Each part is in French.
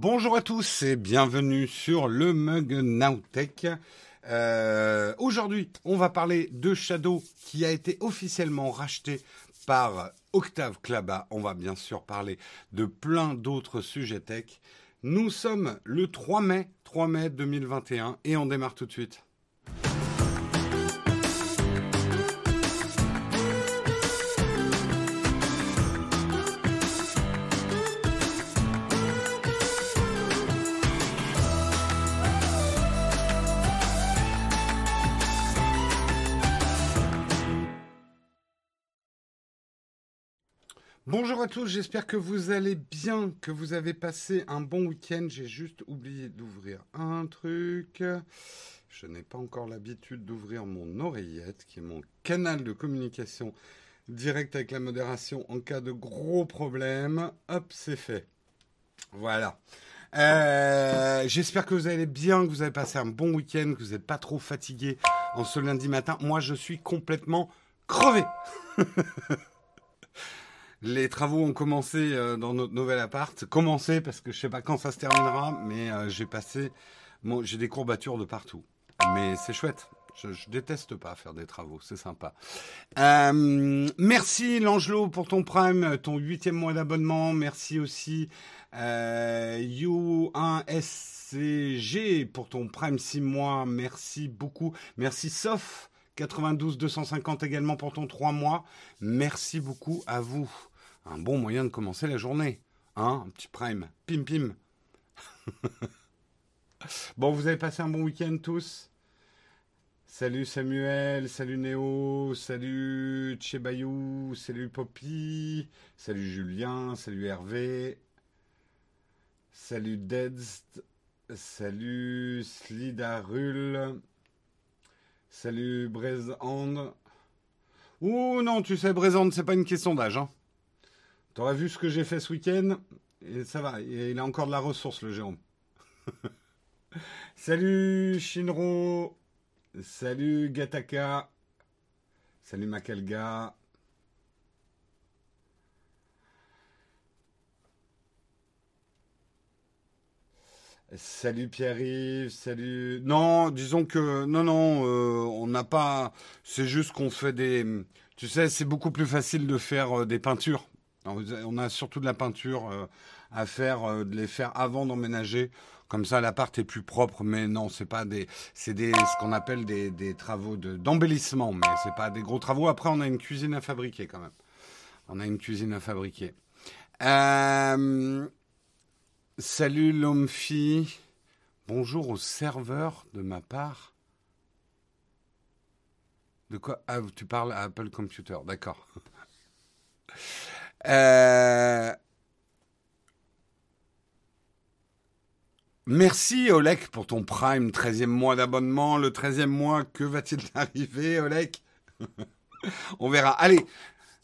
Bonjour à tous et bienvenue sur le Mug Nowtech. Euh, Aujourd'hui, on va parler de Shadow qui a été officiellement racheté par Octave Klaba. On va bien sûr parler de plein d'autres sujets tech. Nous sommes le 3 mai, 3 mai 2021 et on démarre tout de suite. Bonjour à tous, j'espère que vous allez bien, que vous avez passé un bon week-end. J'ai juste oublié d'ouvrir un truc. Je n'ai pas encore l'habitude d'ouvrir mon oreillette, qui est mon canal de communication direct avec la modération en cas de gros problème. Hop, c'est fait. Voilà. Euh, J'espère que vous allez bien, que vous avez passé un bon week-end, que vous n'êtes pas trop fatigué en ce lundi matin. Moi, je suis complètement crevé. Les travaux ont commencé euh, dans notre nouvel appart. Commencé parce que je sais pas quand ça se terminera, mais euh, j'ai passé, j'ai des courbatures de partout. Mais c'est chouette. Je, je, déteste pas faire des travaux, c'est sympa. Euh, merci L'Angelot pour ton prime, ton huitième mois d'abonnement. Merci aussi euh, You1SCG pour ton prime six mois. Merci beaucoup. Merci Sof 92 250 également pour ton 3 mois. Merci beaucoup à vous. Un bon moyen de commencer la journée. Hein un petit prime. Pim pim. bon, vous avez passé un bon week-end tous? Salut Samuel, salut Néo, salut Tchebayou, salut Poppy, salut Julien, salut Hervé, salut Deadst, salut Slidarul, Salut Brezand. Ouh non, tu sais, Brezand, c'est pas une question d'âge. Hein. T'aurais vu ce que j'ai fait ce week-end Et ça va, il a encore de la ressource, le Jérôme. Salut Shinro. Salut Gataka. Salut Makelga. Salut Pierre-Yves, salut. Non, disons que non, non, euh, on n'a pas. C'est juste qu'on fait des. Tu sais, c'est beaucoup plus facile de faire euh, des peintures. On a surtout de la peinture euh, à faire, euh, de les faire avant d'emménager. Comme ça, l'appart est plus propre. Mais non, c'est pas des, c'est ce qu'on appelle des, travaux de, d'embellissement. Mais c'est pas des gros travaux. Après, on a une cuisine à fabriquer quand même. On a une cuisine à fabriquer. Euh, Salut l'homme-fille. Bonjour au serveur de ma part. De quoi? Ah, tu parles à Apple Computer, d'accord. Euh... Merci Olek pour ton Prime, 13e mois d'abonnement. Le 13e mois, que va-t-il arriver, Olek On verra. Allez,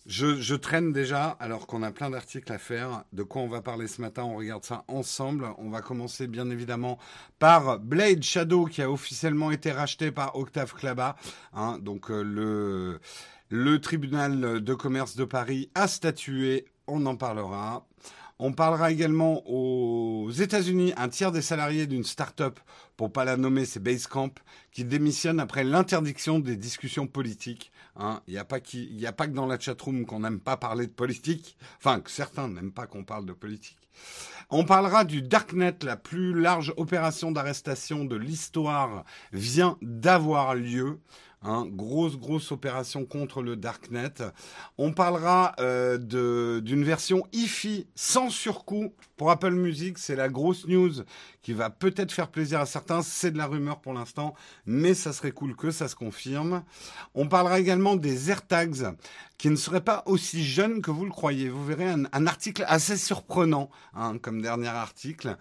je, traîne déjà, alors qu'on a plein d'articles à faire. De quoi on va parler ce matin? On regarde ça ensemble. On va commencer bien évidemment par Blade Shadow, qui a officiellement été racheté par Octave Klaba. Hein, donc euh, le, le tribunal de commerce de Paris a statué. On en parlera. On parlera également aux États-Unis, un tiers des salariés d'une start-up, pour pas la nommer, c'est Basecamp, qui démissionne après l'interdiction des discussions politiques. Hein, il n'y a, a pas que dans la chatroom qu'on n'aime pas parler de politique, enfin que certains n'aiment pas qu'on parle de politique. On parlera du Darknet, la plus large opération d'arrestation de l'histoire vient d'avoir lieu. Hein, grosse, grosse opération contre le Darknet. On parlera euh, d'une version hi-fi sans surcoût pour Apple Music. C'est la grosse news qui va peut-être faire plaisir à certains. C'est de la rumeur pour l'instant, mais ça serait cool que ça se confirme. On parlera également des AirTags qui ne seraient pas aussi jeunes que vous le croyez. Vous verrez un, un article assez surprenant hein, comme dernier article.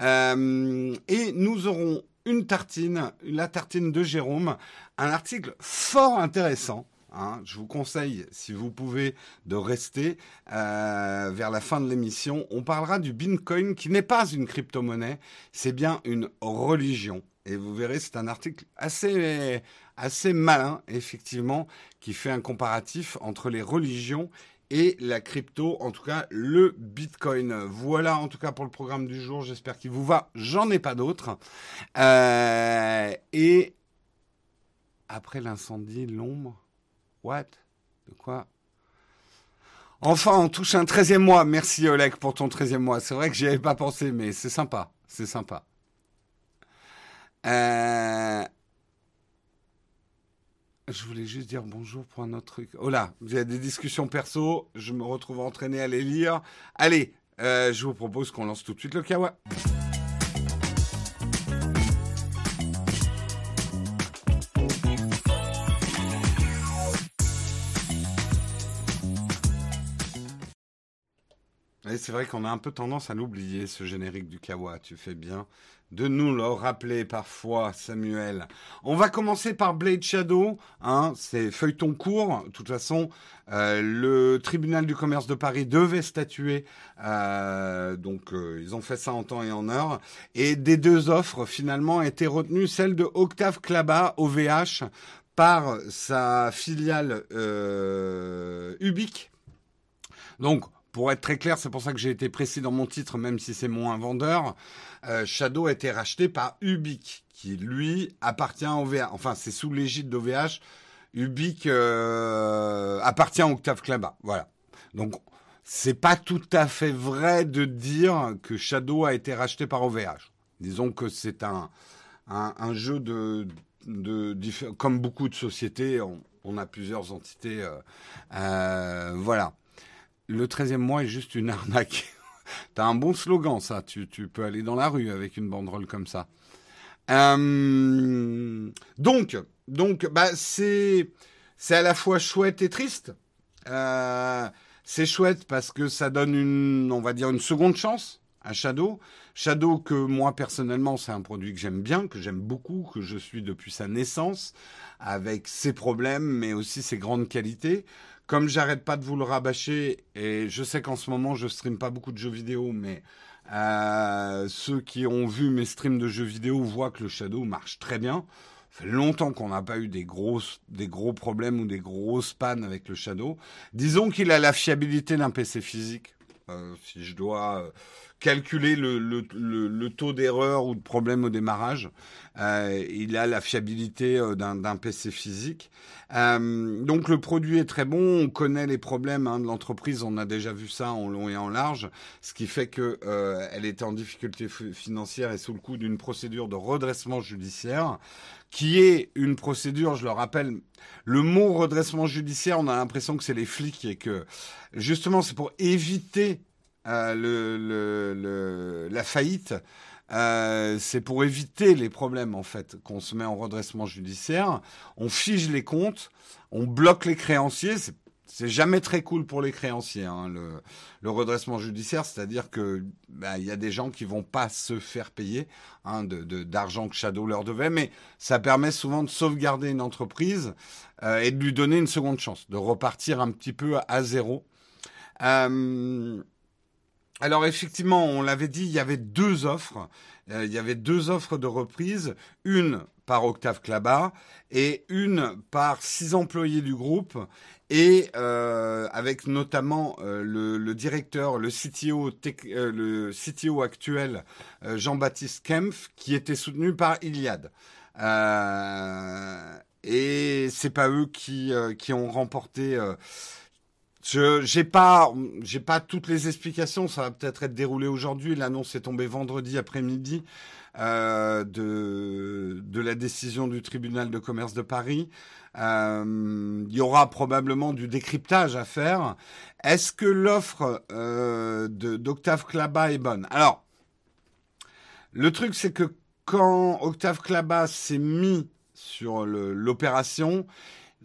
Euh, et nous aurons une tartine, la tartine de Jérôme, un article fort intéressant. Hein, je vous conseille, si vous pouvez, de rester euh, vers la fin de l'émission. On parlera du Bitcoin, qui n'est pas une crypto-monnaie, c'est bien une religion. Et vous verrez, c'est un article assez, assez malin, effectivement, qui fait un comparatif entre les religions et la crypto, en tout cas le Bitcoin. Voilà en tout cas pour le programme du jour. J'espère qu'il vous va. J'en ai pas d'autres. Euh, et après l'incendie, l'ombre. What? De quoi? Enfin, on touche un 13e mois. Merci Oleg pour ton 13e mois. C'est vrai que j'y avais pas pensé, mais c'est sympa. C'est sympa. Euh, je voulais juste dire bonjour pour un autre truc. Oh là, vous avez des discussions perso, je me retrouve entraîné à les lire. Allez, euh, je vous propose qu'on lance tout de suite le kawa. c'est vrai qu'on a un peu tendance à l'oublier, ce générique du Kawa. Tu fais bien de nous le rappeler parfois, Samuel. On va commencer par Blade Shadow. Hein, c'est feuilleton court. De toute façon, euh, le tribunal du commerce de Paris devait statuer. Euh, donc, euh, ils ont fait ça en temps et en heure. Et des deux offres, finalement, a été retenue celle de Octave Klaba, OVH, par sa filiale Ubique. Donc, pour être très clair, c'est pour ça que j'ai été précis dans mon titre, même si c'est moins vendeur. Euh, Shadow a été racheté par Ubique, qui lui appartient au VH. Enfin, c'est sous l'égide d'OVH. Ubique euh, appartient à Octave Klaba. Voilà. Donc, c'est pas tout à fait vrai de dire que Shadow a été racheté par OVH. Disons que c'est un, un, jeu de, de, comme beaucoup de sociétés, on, a plusieurs entités. Euh, voilà le 13e mois est juste une arnaque. T'as un bon slogan, ça. Tu, peux aller dans la rue avec une banderole comme ça. Euh, donc, donc, bah, c'est, c'est à la fois chouette et triste. Euh, c'est chouette parce que ça donne une, on va dire, une seconde chance à Shadow. Shadow que moi personnellement, c'est un produit que j'aime bien, que j'aime beaucoup, que je suis depuis sa naissance, avec ses problèmes, mais aussi ses grandes qualités comme j'arrête pas de vous le rabâcher, et je sais qu'en ce moment je stream pas beaucoup de jeux vidéo, mais euh, ceux qui ont vu mes streams de jeux vidéo voient que le Shadow marche très bien. Ça fait longtemps qu'on n'a pas eu des, grosses, des gros problèmes ou des grosses pannes avec le Shadow. Disons qu'il a la fiabilité d'un PC physique. Euh, si je dois euh, calculer le, le, le, taux d'erreur ou de problème au démarrage. Euh, il a la fiabilité euh, d'un PC physique. Euh, donc le produit est très bon. On connaît les problèmes hein, de l'entreprise. On a déjà vu ça en long et en large, ce qui fait que euh, elle était en difficulté financière et sous le coup d'une procédure de redressement judiciaire qui est une procédure, je le rappelle, le mot redressement judiciaire, on a l'impression que c'est les flics et que justement c'est pour éviter euh, la faillite, euh, c'est pour éviter les problèmes en fait qu'on se met en redressement judiciaire. On fige les comptes, on bloque les créanciers. C'est jamais très cool pour les créanciers, hein, le, redressement judiciaire, c'est-à-dire que bah, il y a des gens qui vont pas se faire payer hein, de d'argent que Shadow leur devait, mais ça permet souvent de sauvegarder une entreprise euh, et de lui donner une seconde chance, de repartir un petit peu à, zéro. Alors effectivement, on l'avait dit, il y avait deux offres. Euh, il y avait deux offres de reprise, une par Octave Klaba et une par six employés du groupe et euh, avec notamment euh, le, directeur, le CTO, le CTO actuel Jean-Baptiste Kempf qui était soutenu par Iliad. et c'est pas eux qui, qui ont remporté je j'ai pas j'ai pas toutes les explications. Ça va peut-être être déroulé aujourd'hui. L'annonce est tombée vendredi après-midi euh, de la décision du tribunal de commerce de Paris. Euh, il y aura probablement du décryptage à faire. Est-ce que l'offre euh, d'Octave Klaba est bonne? Alors, le truc c'est que quand Octave Klaba s'est mis sur l'opération,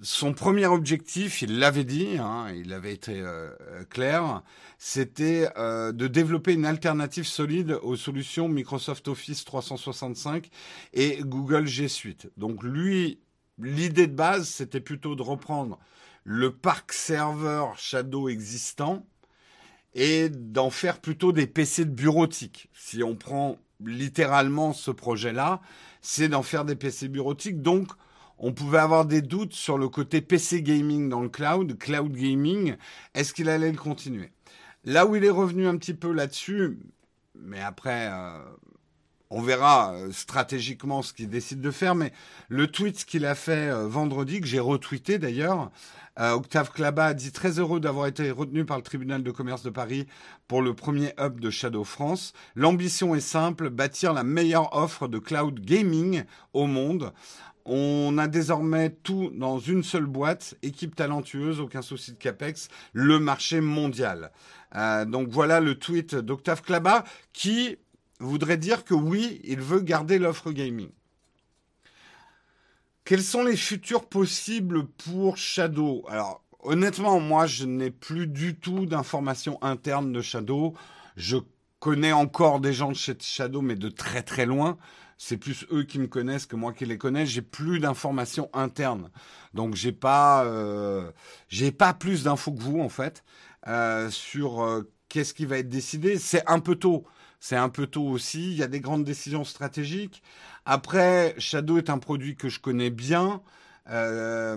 son premier objectif, il l'avait dit, hein, il avait été euh, clair, c'était euh, de développer une alternative solide aux solutions Microsoft Office 365 et Google G Suite. Donc lui, l'idée de base, c'était plutôt de reprendre le parc serveur Shadow existant et d'en faire plutôt des PC de bureautique. Si on prend littéralement ce projet-là, c'est d'en faire des PC bureautiques. Donc, on pouvait avoir des doutes sur le côté PC gaming dans le cloud, cloud gaming. Est-ce qu'il allait le continuer? Là où il est revenu un petit peu là-dessus, mais après, euh, on verra euh, stratégiquement ce qu'il décide de faire. Mais le tweet qu'il a fait euh, vendredi, que j'ai retweeté d'ailleurs, Octave Klaba a dit très heureux d'avoir été retenu par le tribunal de commerce de Paris pour le premier hub de Shadow France. L'ambition est simple, bâtir la meilleure offre de cloud gaming au monde. On a désormais tout dans une seule boîte, équipe talentueuse, aucun souci de capex, le marché mondial. Euh, donc voilà le tweet d'Octave Klaba qui voudrait dire que oui, il veut garder l'offre gaming. Quels sont les futurs possibles pour Shadow? Alors honnêtement, moi je n'ai plus du tout d'informations internes de Shadow. Je connais encore des gens de chez Shadow, mais de très très loin c'est plus eux qui me connaissent que moi qui les connais. J'ai plus d'informations internes, donc j'ai pas, euh, j'ai pas plus d'infos que vous en fait euh, sur euh, qu'est-ce qui va être décidé. C'est un peu tôt. C'est un peu tôt aussi. Il y a des grandes décisions stratégiques. Après, Shadow est un produit que je connais bien. Je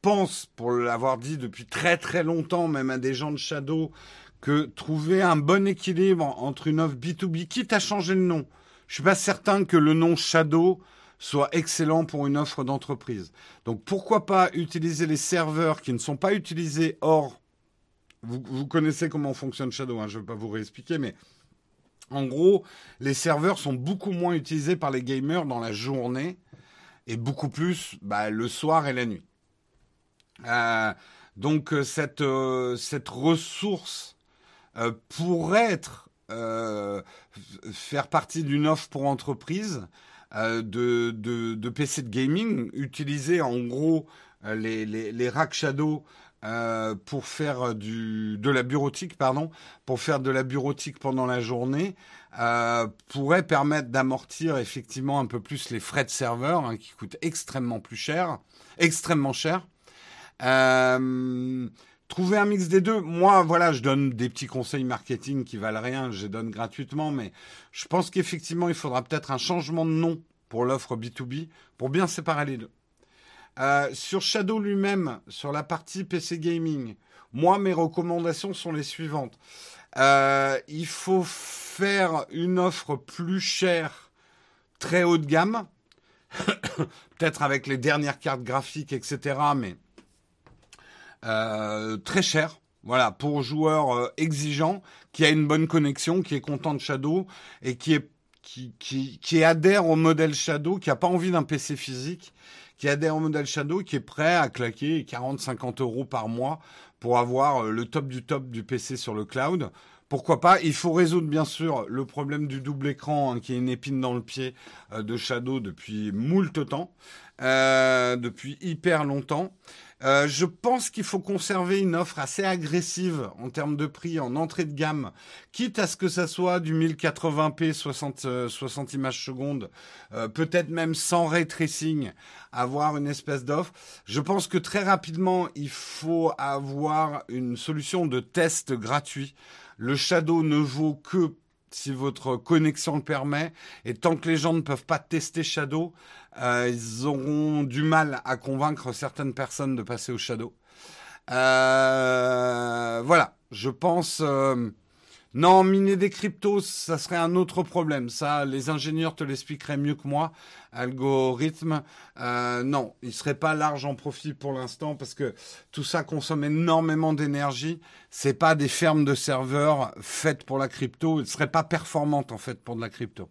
pense, pour l'avoir dit depuis très très longtemps, même à des gens de Shadow, que trouver un bon équilibre entre une offre B2B, quitte à changer le nom, je suis pas certain que le nom Shadow soit excellent pour une offre d'entreprise. Donc pourquoi pas utiliser les serveurs qui ne sont pas utilisés hors. Vous, connaissez comment fonctionne Shadow, hein, je ne vais pas vous réexpliquer, mais en gros, les serveurs sont beaucoup moins utilisés par les gamers dans la journée et beaucoup plus bah, le soir et la nuit. Euh, donc euh, cette, euh, cette ressource pourrait être euh, faire partie d'une offre pour entreprise euh, de, de, PC de gaming, utiliser en gros euh, les, les, les rack shadow pour faire du, de la bureautique, pardon, pour faire de la bureautique pendant la journée, pourrait permettre d'amortir effectivement un peu plus les frais de serveur hein, qui coûtent extrêmement plus cher, extrêmement cher. Trouver un mix des deux. Moi, voilà, je donne des petits conseils marketing qui valent rien, je les donne gratuitement, mais je pense qu'effectivement, il faudra peut-être un changement de nom pour l'offre B2B pour bien séparer les deux. Euh, sur Shadow lui-même, sur la partie PC gaming, moi, mes recommandations sont les suivantes. Euh, il faut faire une offre plus chère, très haut de gamme, peut-être avec les dernières cartes graphiques, etc., mais euh, très cher. Voilà, pour joueurs euh, exigeants, qui a une bonne connexion, qui est content de Shadow et qui est qui, qui, qui adhère au modèle Shadow, qui a pas envie d'un PC physique, qui adhère au modèle Shadow, qui est prêt à claquer 40-50 euros par mois pour avoir euh, le top du top du PC sur le cloud. Pourquoi pas? Il faut résoudre bien sûr le problème du double écran hein, qui est une épine dans le pied de Shadow depuis moult temps, euh, depuis hyper longtemps. Euh, je pense qu'il faut conserver une offre assez agressive en termes de prix en entrée de gamme, quitte à ce que ça soit du 1080p 60, 60 images secondes, euh, peut-être même sans ray tracing, avoir une espèce d'offre. Je pense que très rapidement, il faut avoir une solution de test gratuit. Le Shadow ne vaut que si votre connexion le permet. Et tant que les gens ne peuvent pas tester Shadow, euh, ils auront du mal à convaincre certaines personnes de passer au Shadow. Euh, voilà, je pense. Euh, non, miner des cryptos, ça serait un autre problème. Ça, les ingénieurs te l'expliqueraient mieux que moi. Algorithme, euh, non, il serait pas large en profit pour l'instant parce que tout ça consomme énormément d'énergie. C'est pas des fermes de serveurs faites pour la crypto. Il serait pas performante en fait pour de la crypto.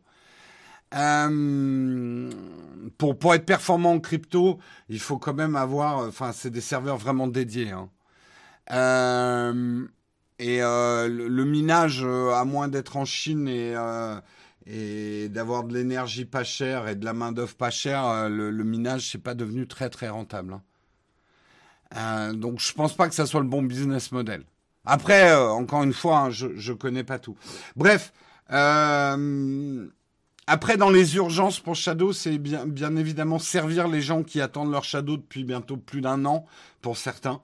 Euh, pour, pour être performant en crypto, il faut quand même avoir, enfin, c'est des serveurs vraiment dédiés. Hein. Euh, et euh, le, minage, euh, à moins d'être en Chine et, euh, et d'avoir de l'énergie pas chère et de la main d'œuvre pas chère, le, minage c'est pas devenu très très rentable. Hein. donc je pense pas que ça soit le bon business model. Après, encore une fois, hein, je je connais pas tout. Bref. Après, dans les urgences pour Shadow, c'est bien, évidemment servir les gens qui attendent leur Shadow depuis bientôt plus d'un an, pour certains.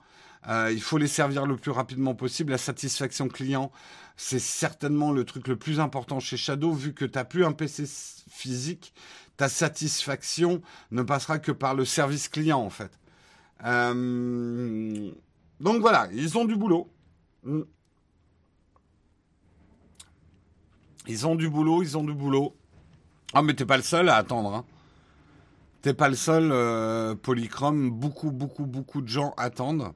Euh, il faut les servir le plus rapidement possible. La satisfaction client c'est certainement le truc le plus important chez Shadow, vu que tu n'as plus un PC physique, ta satisfaction ne passera que par le service client, en fait. Euh, donc voilà, ils ont du boulot. Ils ont du boulot, ils ont du boulot. Ah, mais t'es pas le seul à attendre. Hein. T'es pas le seul, euh, Polychrome. Beaucoup, beaucoup, beaucoup de gens attendent.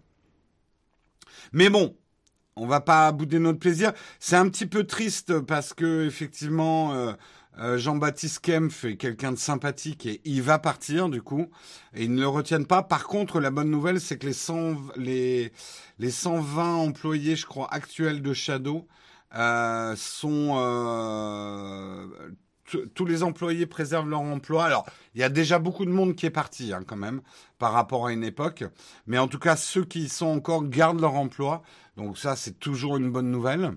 Mais bon, on va pas bouder notre plaisir. C'est un petit peu triste parce que effectivement, euh, euh, Jean-Baptiste Kempf est quelqu'un de sympathique et il va partir du coup et ils ne le retiennent pas. Par contre, la bonne nouvelle, c'est que les, 100, les, les 120 employés, je crois, actuels de Shadow sont tous les employés préservent leur emploi. Alors, il y a déjà beaucoup de monde qui est parti hein, quand même par rapport à une époque, mais en tout cas, ceux qui sont encore gardent leur emploi. Donc ça, c'est toujours une bonne nouvelle.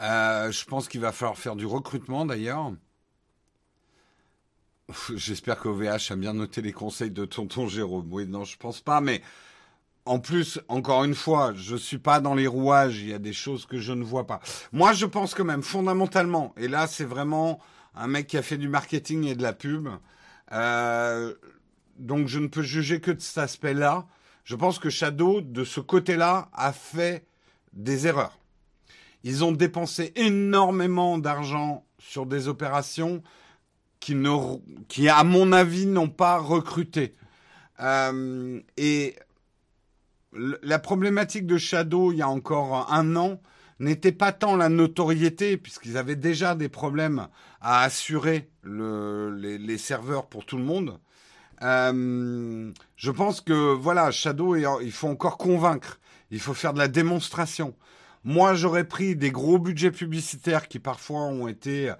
Euh, je pense qu'il va falloir faire du recrutement d'ailleurs. J'espère qu'OVH a bien noté les conseils de tonton Jérôme. Oui, non, je pense pas, mais en plus, encore une fois, je suis pas dans les rouages, il y a des choses que je ne vois pas. Moi, je pense quand même, fondamentalement, et là, c'est vraiment un mec qui a fait du marketing et de la pub, euh, donc je ne peux juger que de cet aspect-là. Je pense que Shadow, de ce côté-là, a fait des erreurs. Ils ont dépensé énormément d'argent sur des opérations qui, ne, qui à mon avis, n'ont pas recruté. Euh, et la problématique de Shadow, il y a encore un an, n'était pas tant la notoriété, puisqu'ils avaient déjà des problèmes à assurer les, serveurs pour tout le monde. Euh, je pense que voilà, Shadow, il faut encore convaincre. Il faut faire de la démonstration. Moi, j'aurais pris des gros budgets publicitaires qui parfois ont été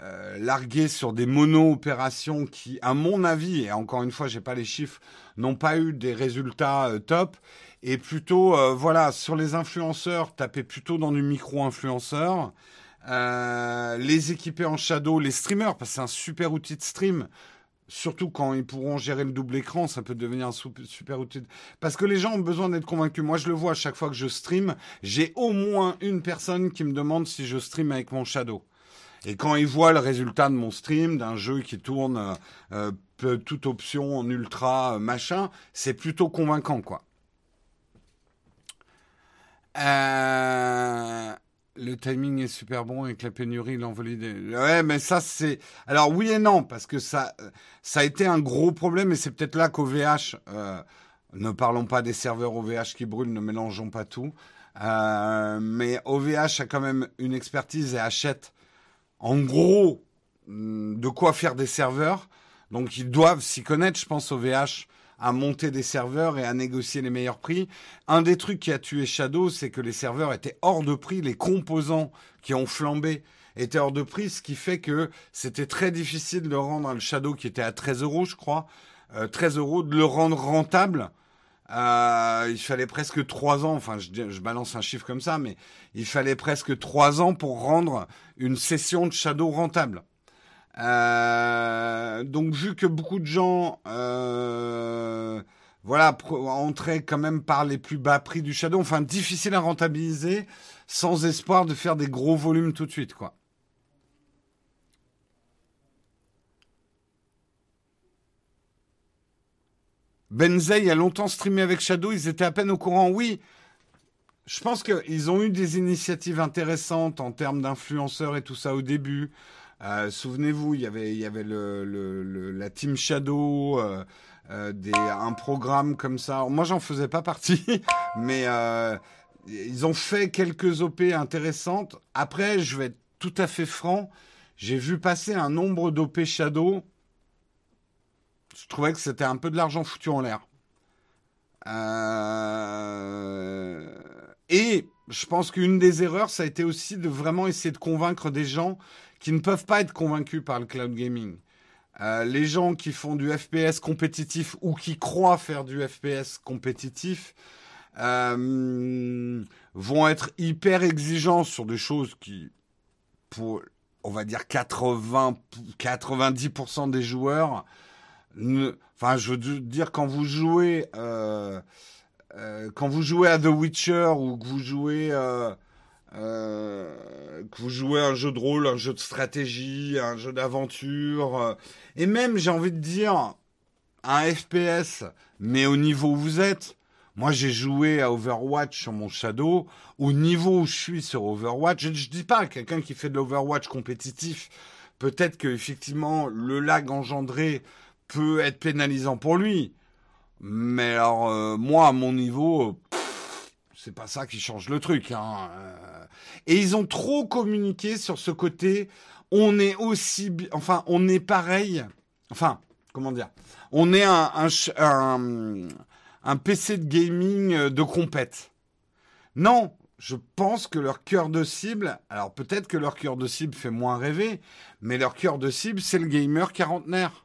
euh, largués sur des mono-opérations qui, à mon avis, et encore une fois, j'ai pas les chiffres, n'ont pas eu des résultats euh, top. Et plutôt, euh, voilà, sur les influenceurs, taper plutôt dans du micro-influenceur. les équiper en shadow, les streamers, parce que c'est un super outil de stream surtout quand ils pourront gérer le double écran, ça peut devenir un super outil. Parce que les gens ont besoin d'être convaincus. Moi, je le vois à chaque fois que je stream, j'ai au moins une personne qui me demande si je stream avec mon Shadow. Et quand ils voient le résultat de mon stream, d'un jeu qui tourne euh, toute option en ultra euh, machin, c'est plutôt convaincant, quoi. Euh... Le timing est super bon avec la pénurie, l'envolée des... Ouais, mais ça, c'est... Alors, oui et non, parce que ça, ça a été un gros problème, et c'est peut-être là qu'OVH... Euh, ne parlons pas des serveurs OVH qui brûlent, ne mélangeons pas tout. Euh, mais OVH a quand même une expertise et achète, en gros, mm, de quoi faire des serveurs. Donc, ils doivent s'y connaître, je pense, OVH à monter des serveurs et à négocier les meilleurs prix. Un des trucs qui a tué Shadow, c'est que les serveurs étaient hors de prix, les composants qui ont flambé étaient hors de prix, ce qui fait que c'était très difficile de rendre le Shadow qui était à 13 euros, je crois, 13 euh, euros, de le rendre rentable. Euh, il fallait presque trois ans, enfin je, je, balance un chiffre comme ça, mais il fallait presque trois ans pour rendre une session de Shadow rentable. Euh, donc vu que beaucoup de gens euh, voilà entraient quand même par les plus bas prix du Shadow, enfin difficile à rentabiliser sans espoir de faire des gros volumes tout de suite quoi. Benzei a longtemps streamé avec Shadow, ils étaient à peine au courant. Oui, je pense qu'ils ont eu des initiatives intéressantes en termes d'influenceurs et tout ça au début. Euh, souvenez-vous, il y avait, le, la Team Shadow, euh, euh, un programme comme ça. Moi, j'en faisais pas partie, mais ils ont fait quelques OP intéressantes. Après, je vais être tout à fait franc, j'ai vu passer un nombre d'OP Shadow. Je trouvais que c'était un peu de l'argent foutu en l'air. Et je pense qu'une des erreurs, ça a été aussi de vraiment essayer de convaincre des gens qui ne peuvent pas être convaincus par le cloud gaming. Euh, les gens qui font du FPS compétitif ou qui croient faire du FPS compétitif euh, vont être hyper exigeants sur des choses qui, pour, on va dire 80, 90% des joueurs, enfin, je veux dire quand vous jouez, euh, quand vous jouez à The Witcher ou que vous jouez euh, que vous jouez un jeu de rôle, un jeu de stratégie, un jeu d'aventure, euh, et même, j'ai envie de dire, un FPS, mais au niveau où vous êtes. Moi, j'ai joué à Overwatch sur mon Shadow. Au niveau où je suis sur Overwatch, je, ne dis pas quelqu'un qui fait de l'Overwatch compétitif, peut-être que effectivement le lag engendré peut être pénalisant pour lui. Mais alors, euh, moi, à mon niveau, c'est pas ça qui change le truc. Hein. Euh. Et ils ont trop communiqué sur ce côté. On est aussi, enfin, on est pareil. Enfin, comment dire On est un, un, PC de gaming euh, de compète. Non, je pense que leur cœur de cible, alors peut-être que leur cœur de cible fait moins rêver, mais leur cœur de cible, c'est le gamer quarantenaire.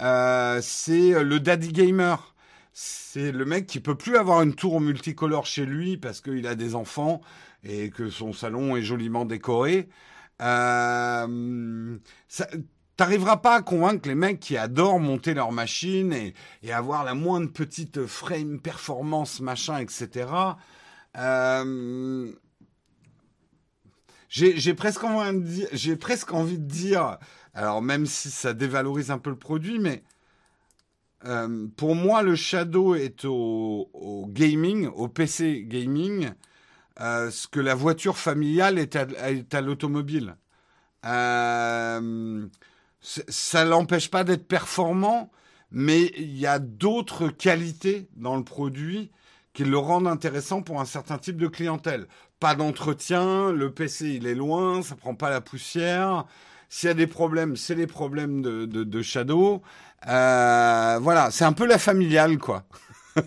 Euh, c'est le daddy gamer c'est le mec qui peut plus avoir une tour multicolore chez lui parce qu'il a des enfants et que son salon est joliment décoré. Euh, T'arriveras pas à convaincre les mecs qui adorent monter leur machine et, avoir la moindre petite frame performance machin etc. Euh, j'ai presque j'ai presque envie de dire, alors même si ça dévalorise un peu le produit, mais euh, pour moi, le Shadow est au, gaming, au PC gaming, euh, ce que la voiture familiale est à, l'automobile. Euh, ça l'empêche pas d'être performant, mais il y a d'autres qualités dans le produit qui le rendent intéressant pour un certain type de clientèle. Pas d'entretien, le PC il est loin, ça prend pas la poussière. S'il y a des problèmes, c'est les problèmes de, de Shadow. Euh, voilà, c'est un peu la familiale, quoi.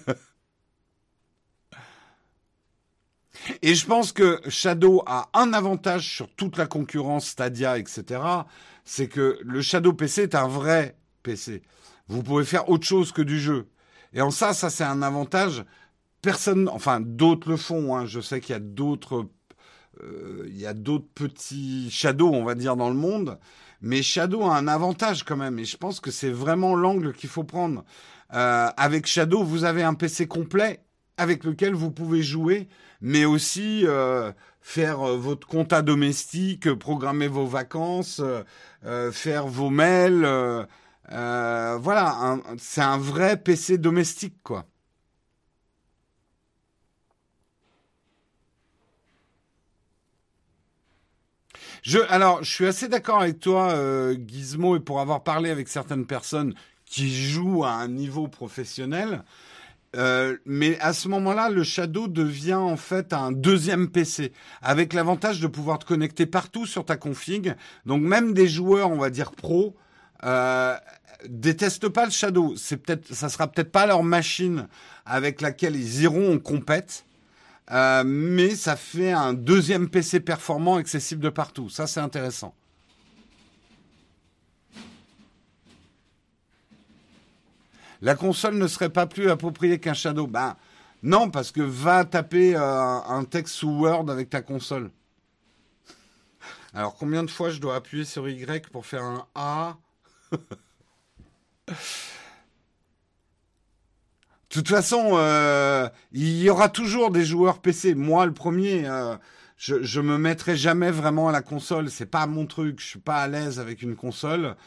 Et je pense que Shadow a un avantage sur toute la concurrence, Stadia, etc. C'est que le Shadow PC est un vrai PC. Vous pouvez faire autre chose que du jeu. Et en ça, ça c'est un avantage. Personne, enfin d'autres le font. Hein. Je sais qu'il y a d'autres, euh, il y a d'autres petits Shadow, on va dire, dans le monde. Mais Shadow a un avantage quand même, et je pense que c'est vraiment l'angle qu'il faut prendre. Euh, avec Shadow, vous avez un PC complet avec lequel vous pouvez jouer, mais aussi euh, faire euh, votre compta domestique, programmer vos vacances, faire vos mails. voilà, c'est un vrai PC domestique, quoi. Je, alors, je suis assez d'accord avec toi, euh, Gizmo, et pour avoir parlé avec certaines personnes qui jouent à un niveau professionnel. Euh, mais à ce moment-là, le Shadow devient en fait un deuxième PC, avec l'avantage de pouvoir te connecter partout sur ta config. Donc même des joueurs, on va dire pro, euh, détestent pas le Shadow. C'est peut-être, ça sera peut-être pas leur machine avec laquelle ils iront en compète, euh, mais ça fait un deuxième PC performant accessible de partout. Ça, c'est intéressant. La console ne serait pas plus appropriée qu'un Shadow. Ben non, parce que va taper euh, un texte sous Word avec ta console. Alors combien de fois je dois appuyer sur Y pour faire un A? De toute façon, euh, il y aura toujours des joueurs PC. Moi, le premier, euh, je, je me mettrai jamais vraiment à la console. C'est pas mon truc. Je suis pas à l'aise avec une console.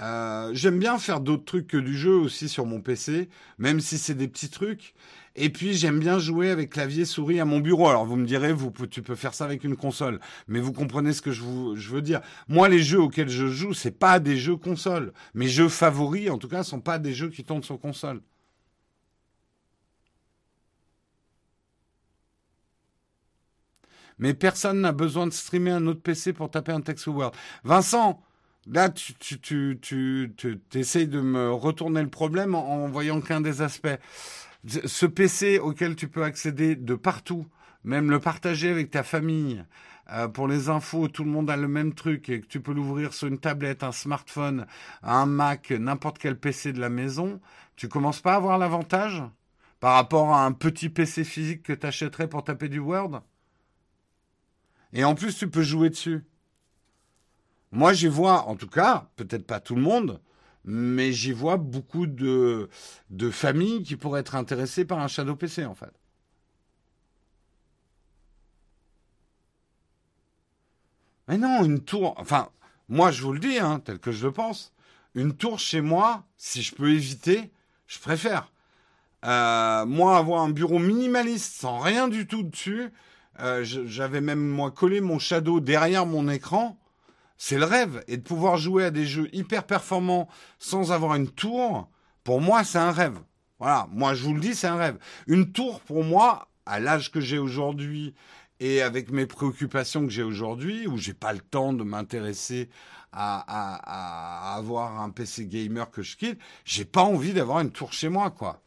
Euh, J'aime bien faire d'autres trucs que du jeu aussi sur mon PC, même si c'est des petits trucs. Et puis j'aime bien jouer avec clavier souris à mon bureau. Alors vous me direz, vous, tu peux faire ça avec une console, mais vous comprenez ce que je, vous, veux dire. Moi, les jeux auxquels je joue, c'est pas des jeux console. Mes jeux favoris, en tout cas, sont pas des jeux qui tournent sur console. Mais personne n'a besoin de streamer un autre PC pour taper un texte Word. Vincent, là, tu, tu, essayes de me retourner le problème en, voyant qu'un des aspects. Ce PC auquel tu peux accéder de partout, même le partager avec ta famille, euh, pour les infos, tout le monde a le même truc et que tu peux l'ouvrir sur une tablette, un smartphone, un Mac, n'importe quel PC de la maison, tu commences pas à avoir l'avantage par rapport à un petit PC physique que tu achèterais pour taper du Word? Et en plus, tu peux jouer dessus. Moi, j'y vois, en tout cas, peut-être pas tout le monde, mais j'y vois beaucoup de, de familles qui pourraient être intéressées par un Shadow PC, en fait. Mais non, une tour. Enfin, moi, je vous le dis, hein, tel que je le pense. Une tour chez moi, si je peux éviter, je préfère. Euh, moi, avoir un bureau minimaliste sans rien du tout dessus, euh, j'avais même moi collé mon shadow derrière mon écran. C'est le rêve. Et de pouvoir jouer à des jeux hyper performants sans avoir une tour, pour moi, c'est un rêve. Voilà, moi je vous le dis, c'est un rêve. Une tour, pour moi, à l'âge que j'ai aujourd'hui et avec mes préoccupations que j'ai aujourd'hui, où j'ai pas le temps de m'intéresser à, avoir un PC gamer que je quitte, j'ai pas envie d'avoir une tour chez moi, quoi.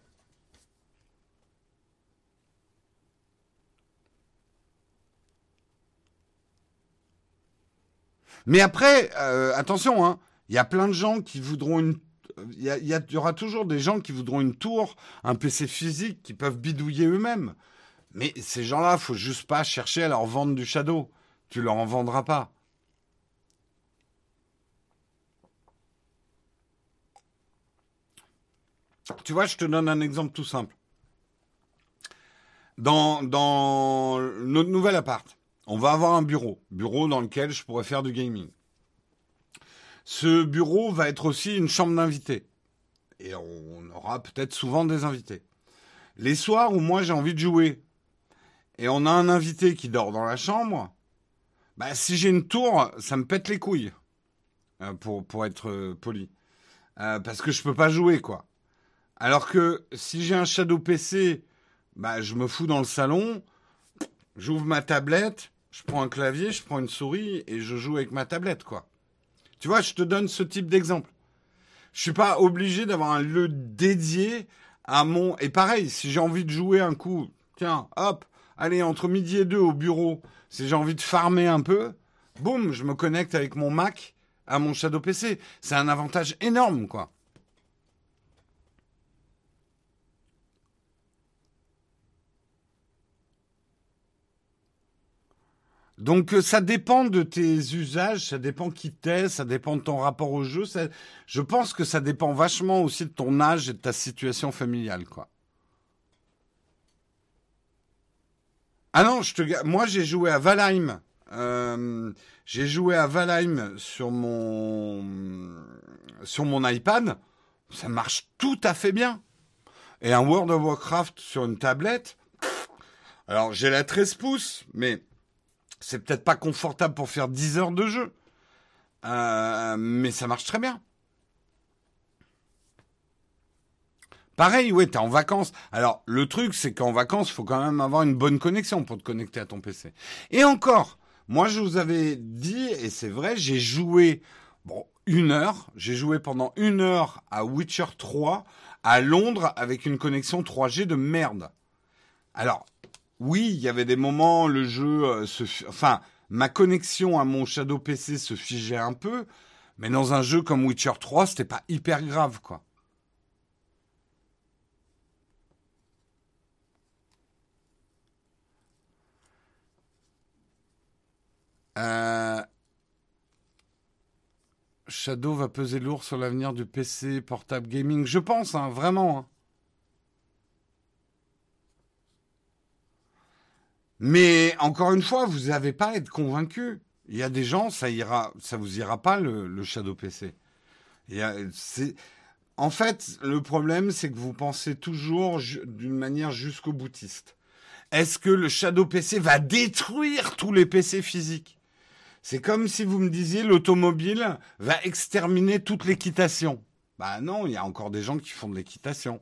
Mais après, euh, attention, hein, il y a plein de gens qui voudront une. Il y, aura toujours des gens qui voudront une tour, un PC physique, qui peuvent bidouiller eux-mêmes. Mais ces gens-là, faut juste pas chercher à leur vendre du Shadow. Tu leur en vendras pas. Tu vois, je te donne un exemple tout simple. Dans, dans notre nouvel appart, on va avoir un bureau, bureau dans lequel je pourrais faire du gaming. Ce bureau va être aussi une chambre d'invités. Et on aura peut-être souvent des invités. Les soirs où moi j'ai envie de jouer, et on a un invité qui dort dans la chambre, bah, si j'ai une tour, ça me pète les couilles, euh, pour, être euh, poli. Euh, parce que je peux pas jouer, quoi. Alors que si j'ai un Shadow PC, bah, je me fous dans le salon, j'ouvre ma tablette, je prends un clavier, je prends une souris et je joue avec ma tablette, quoi. Tu vois, je te donne ce type d'exemple. Je suis pas obligé d'avoir un lieu dédié à mon. Et pareil, si j'ai envie de jouer un coup, tiens, hop, allez, entre midi et deux au bureau, si j'ai envie de farmer un peu, boum, je me connecte avec mon Mac à mon Shadow PC. C'est un avantage énorme, quoi. Donc euh, ça dépend de tes usages, ça dépend qui t'es, ça dépend de ton rapport au jeu. Je pense que ça dépend vachement aussi de ton âge et de ta situation familiale, quoi. Ah non, je te... moi j'ai joué à Valheim. Euh, j'ai joué à Valheim sur mon sur mon iPad. Ça marche tout à fait bien. Et un World of Warcraft sur une tablette. Alors j'ai la 13 pouces, mais c'est peut-être pas confortable pour faire 10 heures de jeu. Euh, mais ça marche très bien. Pareil, ouais, t'es en vacances. Alors, le truc, c'est qu'en vacances, il faut quand même avoir une bonne connexion pour te connecter à ton PC. Et encore, moi, je vous avais dit, et c'est vrai, j'ai joué, bon, une heure. J'ai joué pendant une heure à Witcher 3 à Londres avec une connexion 3G de merde. Alors, oui, il y avait des moments, le jeu euh, se, enfin, ma connexion à mon Shadow PC se figeait un peu, mais dans un jeu comme Witcher 3, c'était pas hyper grave, quoi. Euh, Shadow va peser lourd sur l'avenir du PC portable gaming. Je pense, hein, vraiment. Hein. Mais encore une fois, vous n'avez pas à être convaincu. Il y a des gens, ça ira, ça vous ira pas le, Shadow PC. en fait, le problème, c'est que vous pensez toujours d'une manière jusqu'au boutiste. Est-ce que le Shadow PC va détruire tous les PC physiques? C'est comme si vous me disiez l'automobile va exterminer toute l'équitation. Bah non, il y a encore des gens qui font de l'équitation.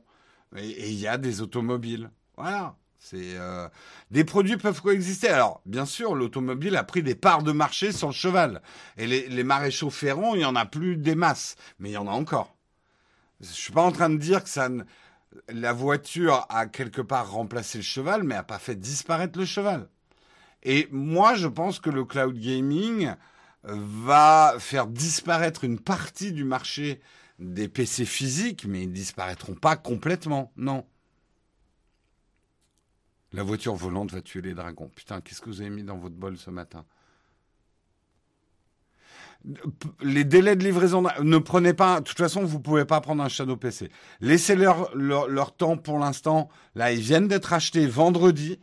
Et il y a des automobiles. Voilà. C'est euh, des produits peuvent coexister. Alors, bien sûr, l'automobile a pris des parts de marché sur le cheval. Et les, maréchaux ferrants, il y en a plus des masses, mais il y en a encore. Je suis pas en train de dire que la voiture a quelque part remplacé le cheval, mais a pas fait disparaître le cheval. Et moi, je pense que le cloud gaming va faire disparaître une partie du marché des PC physiques, mais ils disparaîtront pas complètement, non. La voiture volante va tuer les dragons. Putain, qu'est-ce que vous avez mis dans votre bol ce matin? Les délais de livraison, ne prenez pas, de toute façon, vous pouvez pas prendre un Shadow PC. Laissez leur, leur, leur temps pour l'instant. Là, ils viennent d'être achetés vendredi.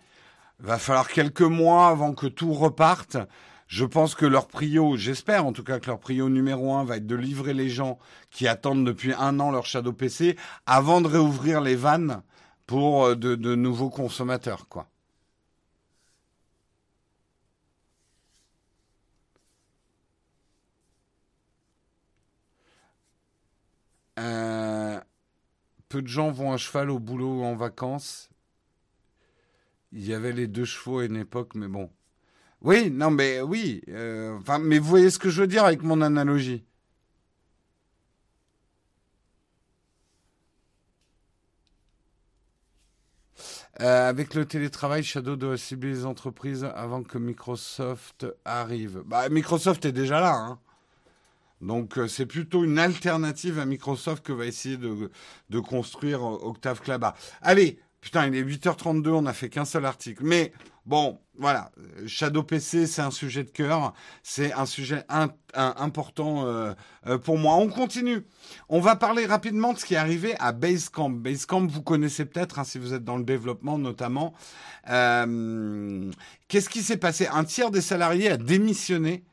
Va falloir quelques mois avant que tout reparte. Je pense que leur prio, j'espère en tout cas que leur prio numéro un va être de livrer les gens qui attendent depuis un an leur Shadow PC avant de réouvrir les vannes pour euh, de, nouveaux consommateurs, quoi. Euh, peu de gens vont à cheval au boulot ou en vacances. Il y avait les deux chevaux à une époque, mais bon. Oui, non, mais oui. Euh, mais vous voyez ce que je veux dire avec mon analogie. Euh, avec le télétravail, Shadow doit cibler les entreprises avant que Microsoft arrive. Bah, Microsoft est déjà là. Hein. Donc euh, c'est plutôt une alternative à Microsoft que va essayer de, de construire Octave Klaba. Allez, putain, il est 8h32, on n'a fait qu'un seul article. Mais bon, voilà, Shadow PC, c'est un sujet de cœur, c'est un sujet important euh, euh, pour moi. On continue. On va parler rapidement de ce qui est arrivé à Basecamp. Basecamp, vous connaissez peut-être, hein, si vous êtes dans le développement notamment. Qu'est-ce qui s'est passé? Un tiers des salariés a démissionné.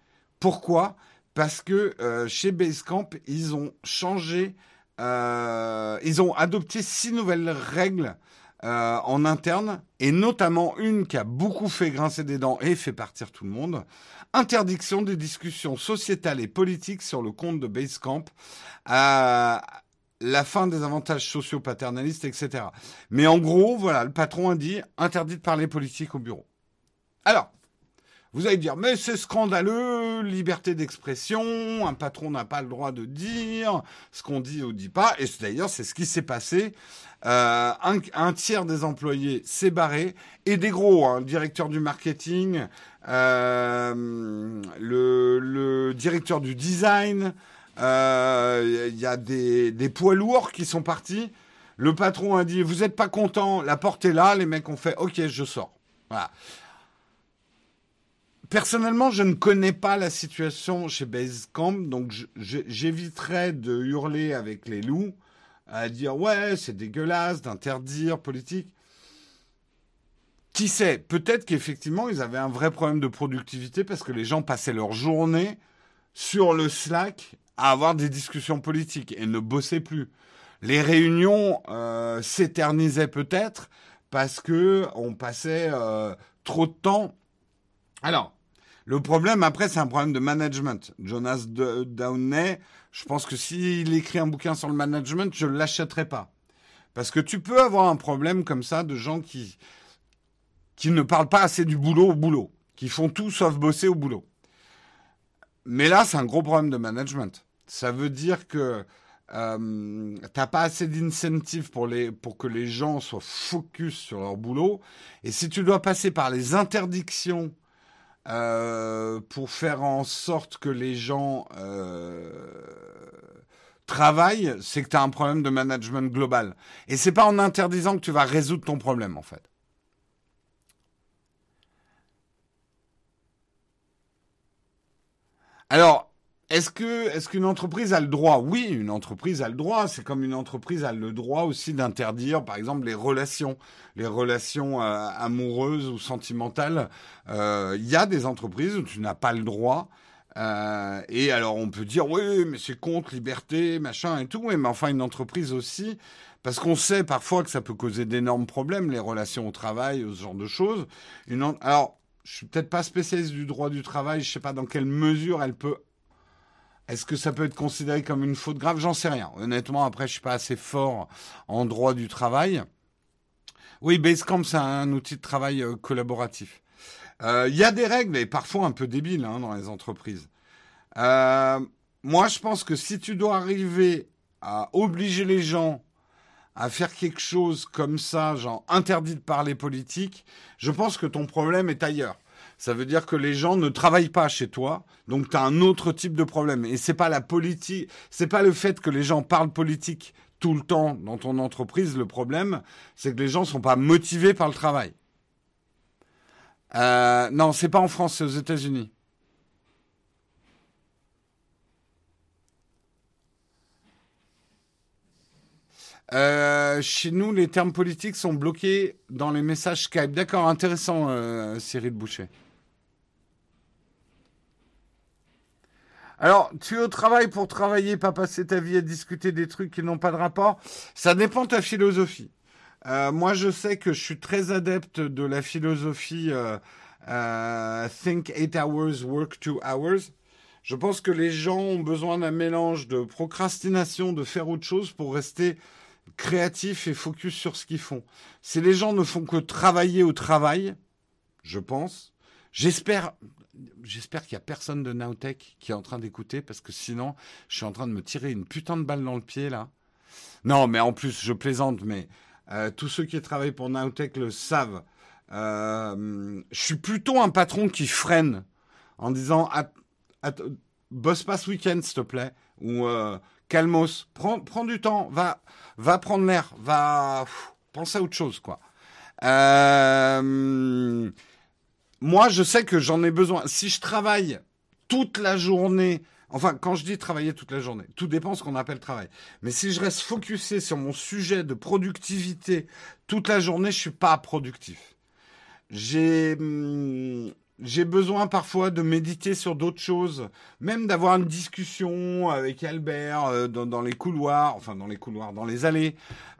Pourquoi? Parce que euh, chez Basecamp, ils ont changé, euh, ils ont adopté six nouvelles règles euh, en interne, et notamment une qui a beaucoup fait grincer des dents et fait partir tout le monde. Interdiction des discussions sociétales et politiques sur le compte de Basecamp. la fin des avantages sociaux paternalistes, etc. Mais en gros, voilà, le patron a dit interdit de parler politique au bureau. Alors, vous allez dire, mais c'est scandaleux, liberté d'expression, un patron n'a pas le droit de dire ce qu'on dit ou dit pas. Et d'ailleurs, c'est ce qui s'est passé. Euh, un, tiers des employés s'est barré et des gros, hein, le directeur du marketing, euh, le, directeur du design, euh, il y a des, des poids lourds qui sont partis. Le patron a dit, vous n'êtes pas content, la porte est là. Les mecs ont fait, ok, je sors. Voilà. Personnellement, je ne connais pas la situation chez Basecamp, donc j'éviterai de hurler avec les loups, à dire ouais, c'est dégueulasse d'interdire politique. Qui sait Peut-être qu'effectivement, ils avaient un vrai problème de productivité parce que les gens passaient leur journée sur le Slack à avoir des discussions politiques et ne bossaient plus. Les réunions euh, s'éternisaient peut-être parce que on passait euh, trop de temps. Alors, le problème, après, c'est un problème de management. Jonas Downey, je pense que s'il écrit un bouquin sur le management, je ne l'achèterai pas. Parce que tu peux avoir un problème comme ça de gens qui, qui ne parlent pas assez du boulot au boulot, qui font tout sauf bosser au boulot. Mais là, c'est un gros problème de management. Ça veut dire que euh, t'as pas assez d'incentives pour, pour que les gens soient focus sur leur boulot. Et si tu dois passer par les interdictions euh, pour faire en sorte que les gens euh, travaillent, c'est que tu as un problème de management global. Et c'est pas en interdisant que tu vas résoudre ton problème, en fait. Alors, est-ce que est-ce qu'une entreprise a le droit? Oui, une entreprise a le droit. C'est comme une entreprise a le droit aussi d'interdire, par exemple, les relations, les relations euh, amoureuses ou sentimentales. Euh, il y a des entreprises où tu n'as pas le droit. Euh, et alors on peut dire oui, mais c'est contre liberté, machin et tout. mais enfin une entreprise aussi, parce qu'on sait parfois que ça peut causer d'énormes problèmes, les relations au travail, ce genre de choses. Alors je suis peut-être pas spécialiste du droit du travail, je sais pas dans quelle mesure elle peut est-ce que ça peut être considéré comme une faute grave? J'en sais rien. Honnêtement, après, je suis pas assez fort en droit du travail. Oui, Basecamp, c'est un outil de travail euh, collaboratif. Euh, il y a des règles, et parfois un peu débiles, hein, dans les entreprises. Euh, moi, je pense que si tu dois arriver à obliger les gens à faire quelque chose comme ça, genre interdit de parler politique, je pense que ton problème est ailleurs. Ça veut dire que les gens ne travaillent pas chez toi, donc tu as un autre type de problème. Et c'est pas la politique, c'est pas le fait que les gens parlent politique tout le temps dans ton entreprise. Le problème, c'est que les gens sont pas motivés par le travail. Euh, non, c'est pas en France, c'est aux États-Unis. Euh, chez nous, les termes politiques sont bloqués dans les messages Skype. D'accord, intéressant, euh, Cyril Boucher. Alors, tu es au travail pour travailler, pas passer ta vie à discuter des trucs qui n'ont pas de rapport. Ça dépend de ta philosophie. Euh, moi, je sais que je suis très adepte de la philosophie euh, euh, Think 8 hours, work 2 hours. Je pense que les gens ont besoin d'un mélange de procrastination, de faire autre chose pour rester créatifs et focus sur ce qu'ils font. Si les gens ne font que travailler au travail, je pense, j'espère, j'espère qu'il y a personne de Nowtech qui est en train d'écouter parce que sinon, je suis en train de me tirer une putain de balle dans le pied là. Non, mais en plus, je plaisante, mais euh, tous ceux qui travaillent pour Nowtech le savent. Euh, je suis plutôt un patron qui freine en disant bosse pas ce week-end, s'il te plaît, ou euh, calmos, prends, prends du temps, va, va prendre l'air, va pense à autre chose, quoi. Moi, je sais que j'en ai besoin. Si je travaille toute la journée, enfin, quand je dis travailler toute la journée, tout dépend ce qu'on appelle travail. Mais si je reste focusé sur mon sujet de productivité toute la journée, je suis pas productif. J'ai hum, j'ai besoin parfois de méditer sur d'autres choses, même d'avoir une discussion avec Albert euh, dans, les couloirs, enfin dans les couloirs, dans les allées,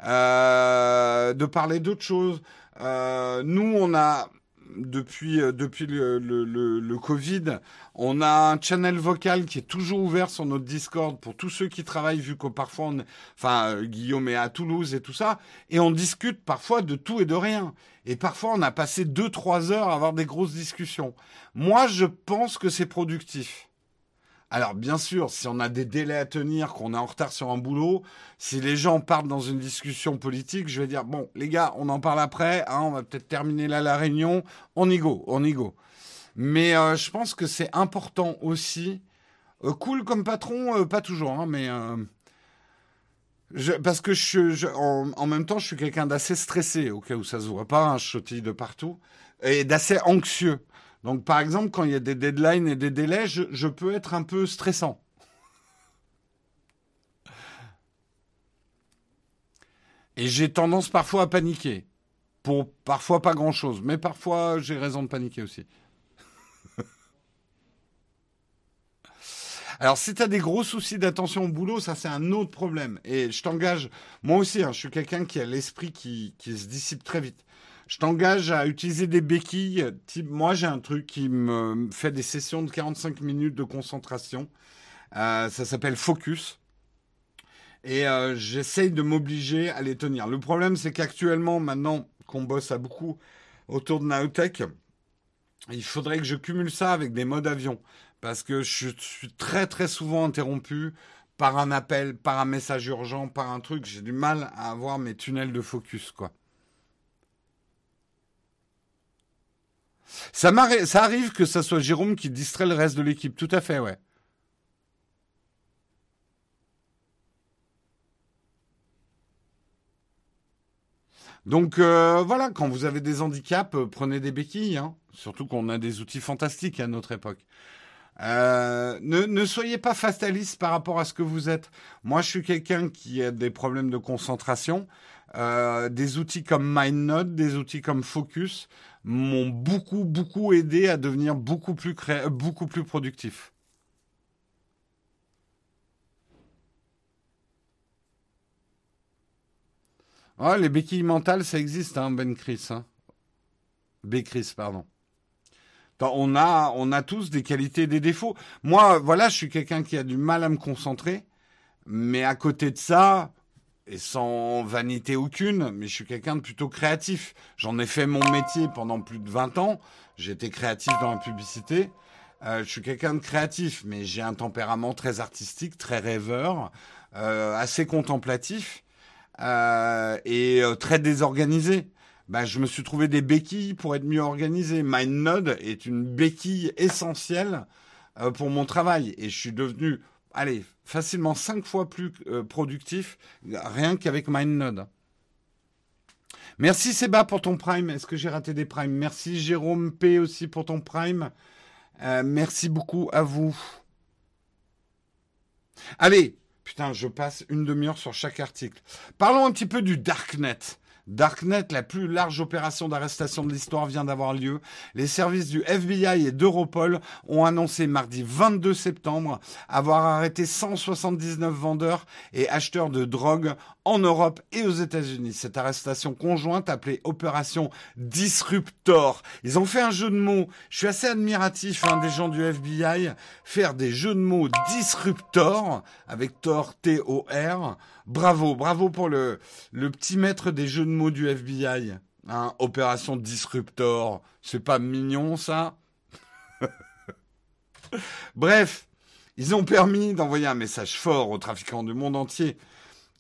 euh, de parler d'autres choses. Euh, nous, on a depuis euh, depuis le, le, le, Covid, on a un channel vocal qui est toujours ouvert sur notre Discord pour tous ceux qui travaillent, vu que parfois, on, enfin euh, Guillaume est à Toulouse et tout ça, et on discute parfois de tout et de rien. Et parfois, on a passé deux trois heures à avoir des grosses discussions. Moi, je pense que c'est productif. Alors bien sûr, si on a des délais à tenir, qu'on est en retard sur un boulot, si les gens partent dans une discussion politique, je vais dire bon les gars, on en parle après, hein, on va peut-être terminer là la réunion, on y go, on y go. Mais euh, je pense que c'est important aussi. Euh, cool comme patron, euh, pas toujours, hein, mais parce que je, en, même temps, je suis quelqu'un d'assez stressé, au cas où ça se voit pas, hein, je sautille de partout, et d'assez anxieux. Donc, par exemple, quand il y a des deadlines et des délais, je, peux être un peu stressant. Et j'ai tendance parfois à paniquer. Pour parfois pas grand chose. Mais parfois, j'ai raison de paniquer aussi. Alors, si tu as des gros soucis d'attention au boulot, ça c'est un autre problème. Et je t'engage, moi aussi, hein, je suis quelqu'un qui a l'esprit qui, qui se dissipe très vite je t'engage à utiliser des béquilles. Type, moi, j'ai un truc qui me fait des sessions de 45 minutes de concentration. Euh, ça s'appelle Focus. Et euh, j'essaye de m'obliger à les tenir. Le problème, c'est qu'actuellement, maintenant qu'on bosse à beaucoup autour de Naotech, il faudrait que je cumule ça avec des modes avion. Parce que je suis très très souvent interrompu par un appel, par un message urgent, par un truc. J'ai du mal à avoir mes tunnels de focus, quoi. Ça, arrive que ça soit Jérôme qui distrait le reste de l'équipe. Tout à fait, ouais. Donc euh, voilà, quand vous avez des handicaps, euh, prenez des béquilles. Hein. Surtout qu'on a des outils fantastiques à notre époque. Euh, ne, soyez pas fataliste par rapport à ce que vous êtes. Moi, je suis quelqu'un qui a des problèmes de concentration. des outils comme MindNode, des outils comme Focus m'ont beaucoup, beaucoup aidé à devenir beaucoup plus, cré... beaucoup plus productif. Ah, les béquilles mentales, ça existe, hein, Ben Chris. Hein. B. Chris, pardon. On a, on a tous des qualités et des défauts. Moi, voilà, je suis quelqu'un qui a du mal à me concentrer. Mais à côté de ça, et sans vanité aucune, mais je suis quelqu'un de plutôt créatif. J'en ai fait mon métier pendant plus de 20 ans. J'étais créatif dans la publicité. Euh, je suis quelqu'un de créatif, mais j'ai un tempérament très artistique, très rêveur, euh, assez contemplatif euh, et très désorganisé. Ben, je me suis trouvé des béquilles pour être mieux organisé. MindNode est une béquille essentielle pour mon travail et je suis devenu allez, facilement 5 fois plus euh, productif, rien qu'avec MindNode. Merci Seba pour ton prime. Est-ce que j'ai raté des primes? Merci Jérôme P aussi pour ton prime. Euh, merci beaucoup à vous. Allez, putain, je passe une demi-heure sur chaque article. Parlons un petit peu du Darknet. Darknet, la plus large opération d'arrestation de l'histoire, vient d'avoir lieu. Les services du FBI et d'Europol ont annoncé mardi 22 septembre avoir arrêté 179 vendeurs et acheteurs de drogue en Europe et aux États-Unis. Cette arrestation conjointe appelée Opération Disruptor. Ils ont fait un jeu de mots. Je suis assez admiratif hein, des gens du FBI. Faire des jeux de mots Disruptor avec Tor T-O-R. Bravo, bravo pour le, le petit maître des jeux de mots du FBI. Hein, Opération Disruptor. C'est pas mignon ça Bref, ils ont permis d'envoyer un message fort aux trafiquants du monde entier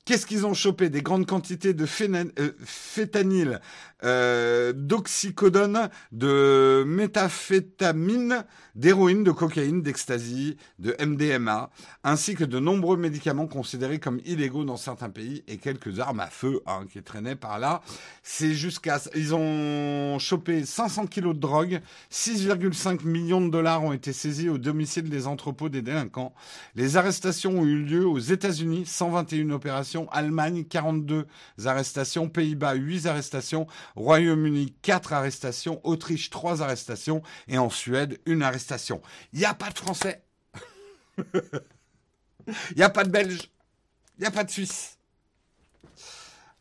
Qu'est-ce qu'ils ont chopé? Des grandes quantités de phétanyl, euh, euh, d'oxycodone, de méthamphétamine, d'héroïne, de cocaïne, d'ecstasy, de MDMA, ainsi que de nombreux médicaments considérés comme illégaux dans certains pays et quelques armes à feu hein, qui traînaient par là. C'est jusqu'à... Ils ont chopé 500 kilos de drogue, 6,5 millions de dollars ont été saisis au domicile des entrepôts des délinquants. Les arrestations ont eu lieu aux États-Unis, 121 opérations Allemagne 42 arrestations, Pays-Bas 8 arrestations, Royaume-Uni 4 arrestations, Autriche 3 arrestations et en Suède une arrestation. Il n'y a pas de Français. Il n'y a pas de Belges. Il n'y a pas de Suisse.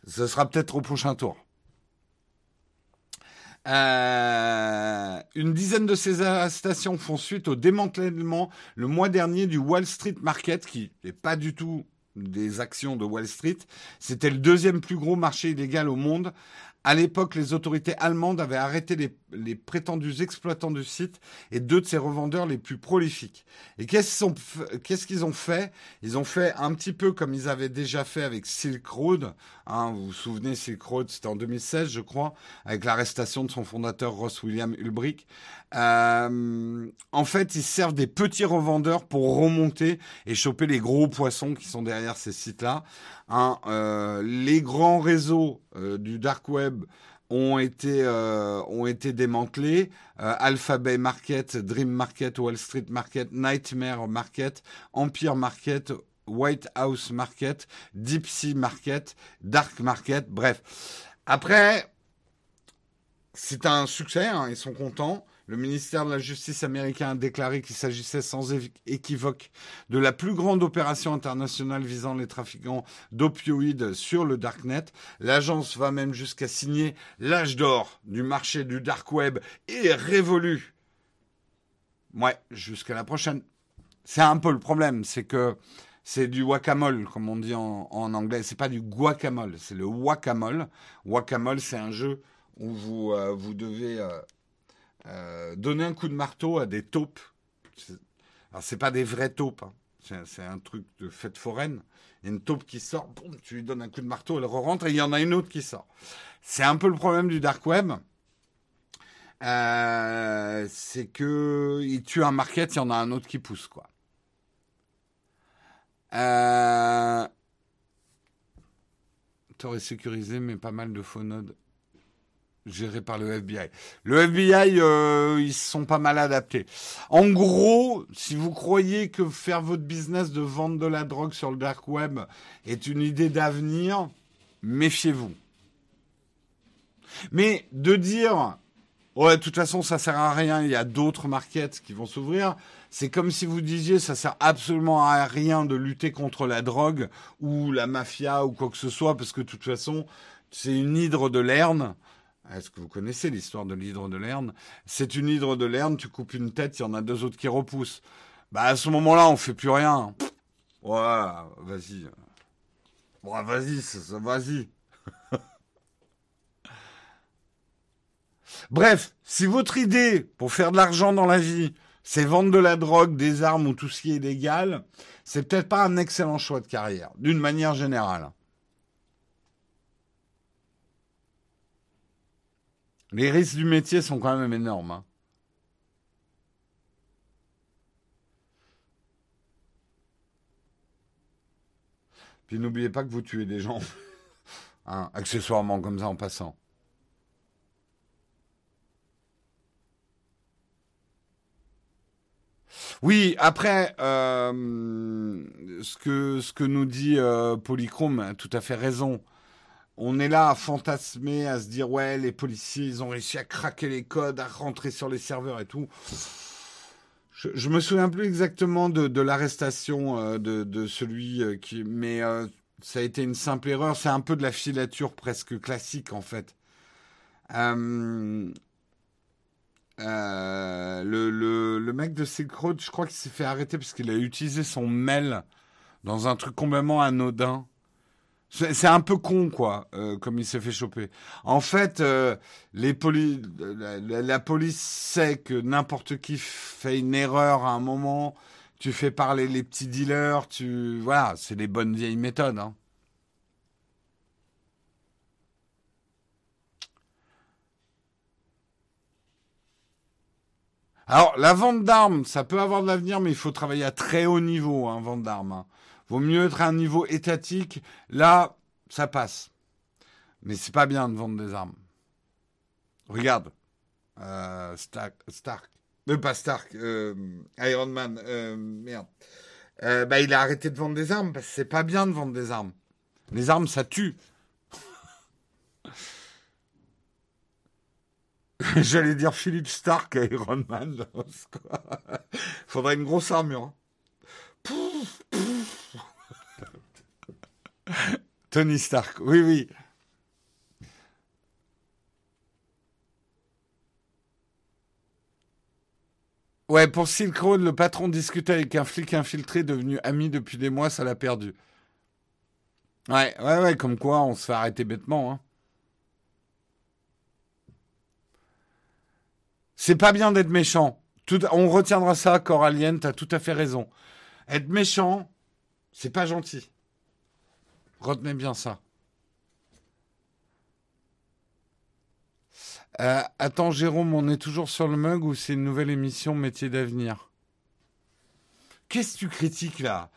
Ce sera peut-être au prochain tour. Euh, une dizaine de ces arrestations font suite au démantèlement le mois dernier du Wall Street Market, qui n'est pas du tout des actions de Wall Street. C'était le deuxième plus gros marché illégal au monde à l'époque, les autorités allemandes avaient arrêté les, prétendus exploitants du site et deux de ses revendeurs les plus prolifiques. Et qu'est-ce qu'ils ont fait? Ils ont fait un petit peu comme ils avaient déjà fait avec Silk Road. Hein, vous vous souvenez, Silk Road, c'était en 2016, je crois, avec l'arrestation de son fondateur Ross William Ulbricht. Euh, en fait, ils servent des petits revendeurs pour remonter et choper les gros poissons qui sont derrière ces sites-là. Hein, euh, les grands réseaux euh, du dark web ont été euh, démantelés. Alphabet Market, Dream Market, Wall Street Market, Nightmare Market, Empire Market, White House Market, Deep Sea Market, Dark Market. Bref. Après, c'est un succès. Hein, ils sont contents. Le ministère de la Justice américain a déclaré qu'il s'agissait sans équivoque de la plus grande opération internationale visant les trafiquants d'opioïdes sur le Darknet. L'agence va même jusqu'à signer l'âge d'or du marché du Dark Web et révolu. Ouais, jusqu'à la prochaine. C'est un peu le problème, c'est que c'est du guacamole, comme on dit en, en anglais. C'est pas du guacamole, c'est le guacamole. Guacamole, c'est un jeu où vous, euh, devez euh, euh, donner un coup de marteau à des taupes. Alors, c'est pas des vraies taupes. Hein. C'est un truc de fête foraine. Il y a une taupe qui sort, tu lui donnes un coup de marteau, elle rentre et il y en a une autre qui sort. C'est un peu le problème du dark web. Euh, c'est que il tue un market, il y en a un autre qui pousse quoi. Euh, T'aurais sécurisé, mais pas mal de faux nodes géré par le FBI. Le FBI, euh, ils sont pas mal adaptés. En gros, si vous croyez que faire votre business de vendre de la drogue sur le dark web est une idée d'avenir, méfiez-vous. Mais de dire, ouais, de toute façon, ça sert à rien, il y a d'autres markets qui vont s'ouvrir, c'est comme si vous disiez, ça sert absolument à rien de lutter contre la drogue ou la mafia ou quoi que ce soit, parce que de toute façon, c'est une hydre de lerne. Est-ce que vous connaissez l'histoire de l'hydre de Lerne? C'est une hydre de Lerne, tu coupes une tête, il y en a deux autres qui repoussent. Bah à ce moment-là, on fait plus rien. Ouais, vas-y. Bon, vas-y, vas-y. Bref, si votre idée pour faire de l'argent dans la vie, c'est vendre de la drogue, des armes ou tout ce qui est légal, c'est peut-être pas un excellent choix de carrière, d'une manière générale. Les risques du métier sont quand même énormes. Hein. Puis n'oubliez pas que vous tuez des gens, hein, accessoirement comme ça en passant. Oui, après, euh, ce, que, nous dit euh, Polychrome a tout à fait raison. On est là à fantasmer, à se dire ouais, les policiers, ils ont réussi à craquer les codes, à rentrer sur les serveurs et tout. Je, me souviens plus exactement de, l'arrestation euh, de, celui euh, qui, mais euh, ça a été une simple erreur. C'est un peu de la filature presque classique en fait. le, le, mec de Silk Road, je crois qu'il s'est fait arrêter parce qu'il a utilisé son mail dans un truc complètement anodin. C'est un peu con, quoi, euh, comme il s'est fait choper. En fait, euh, la, police sait que n'importe qui fait une erreur à un moment. Tu fais parler les petits dealers, tu voilà, c'est les bonnes vieilles méthodes. Hein. Alors, la vente d'armes, ça peut avoir de l'avenir, mais il faut travailler à très haut niveau, hein, vente d'armes. Hein. Vaut mieux être à un niveau étatique. Là, ça passe. Mais c'est pas bien de vendre des armes. Regarde. Euh, Stark. Stark. Euh, pas Stark. Euh, Iron Man. Euh, merde. bah, il a arrêté de vendre des armes parce que c'est pas bien de vendre des armes. Les armes, ça tue. J'allais dire Philippe Stark, Iron Man. Faudrait une grosse armure. Hein. Tony Stark, oui, oui. Ouais, pour Silk Road, le patron discutait avec un flic infiltré devenu ami depuis des mois, ça l'a perdu. Ouais, ouais, ouais, comme quoi on se fait arrêter bêtement. Hein. C'est pas bien d'être méchant. on retiendra ça, Coralien, t'as tout à fait raison. Être méchant, c'est pas gentil. Retenez bien ça. Euh, attends, Jérôme, on est toujours sur le mug ou c'est une nouvelle émission Métier d'avenir? Qu'est-ce que tu critiques là?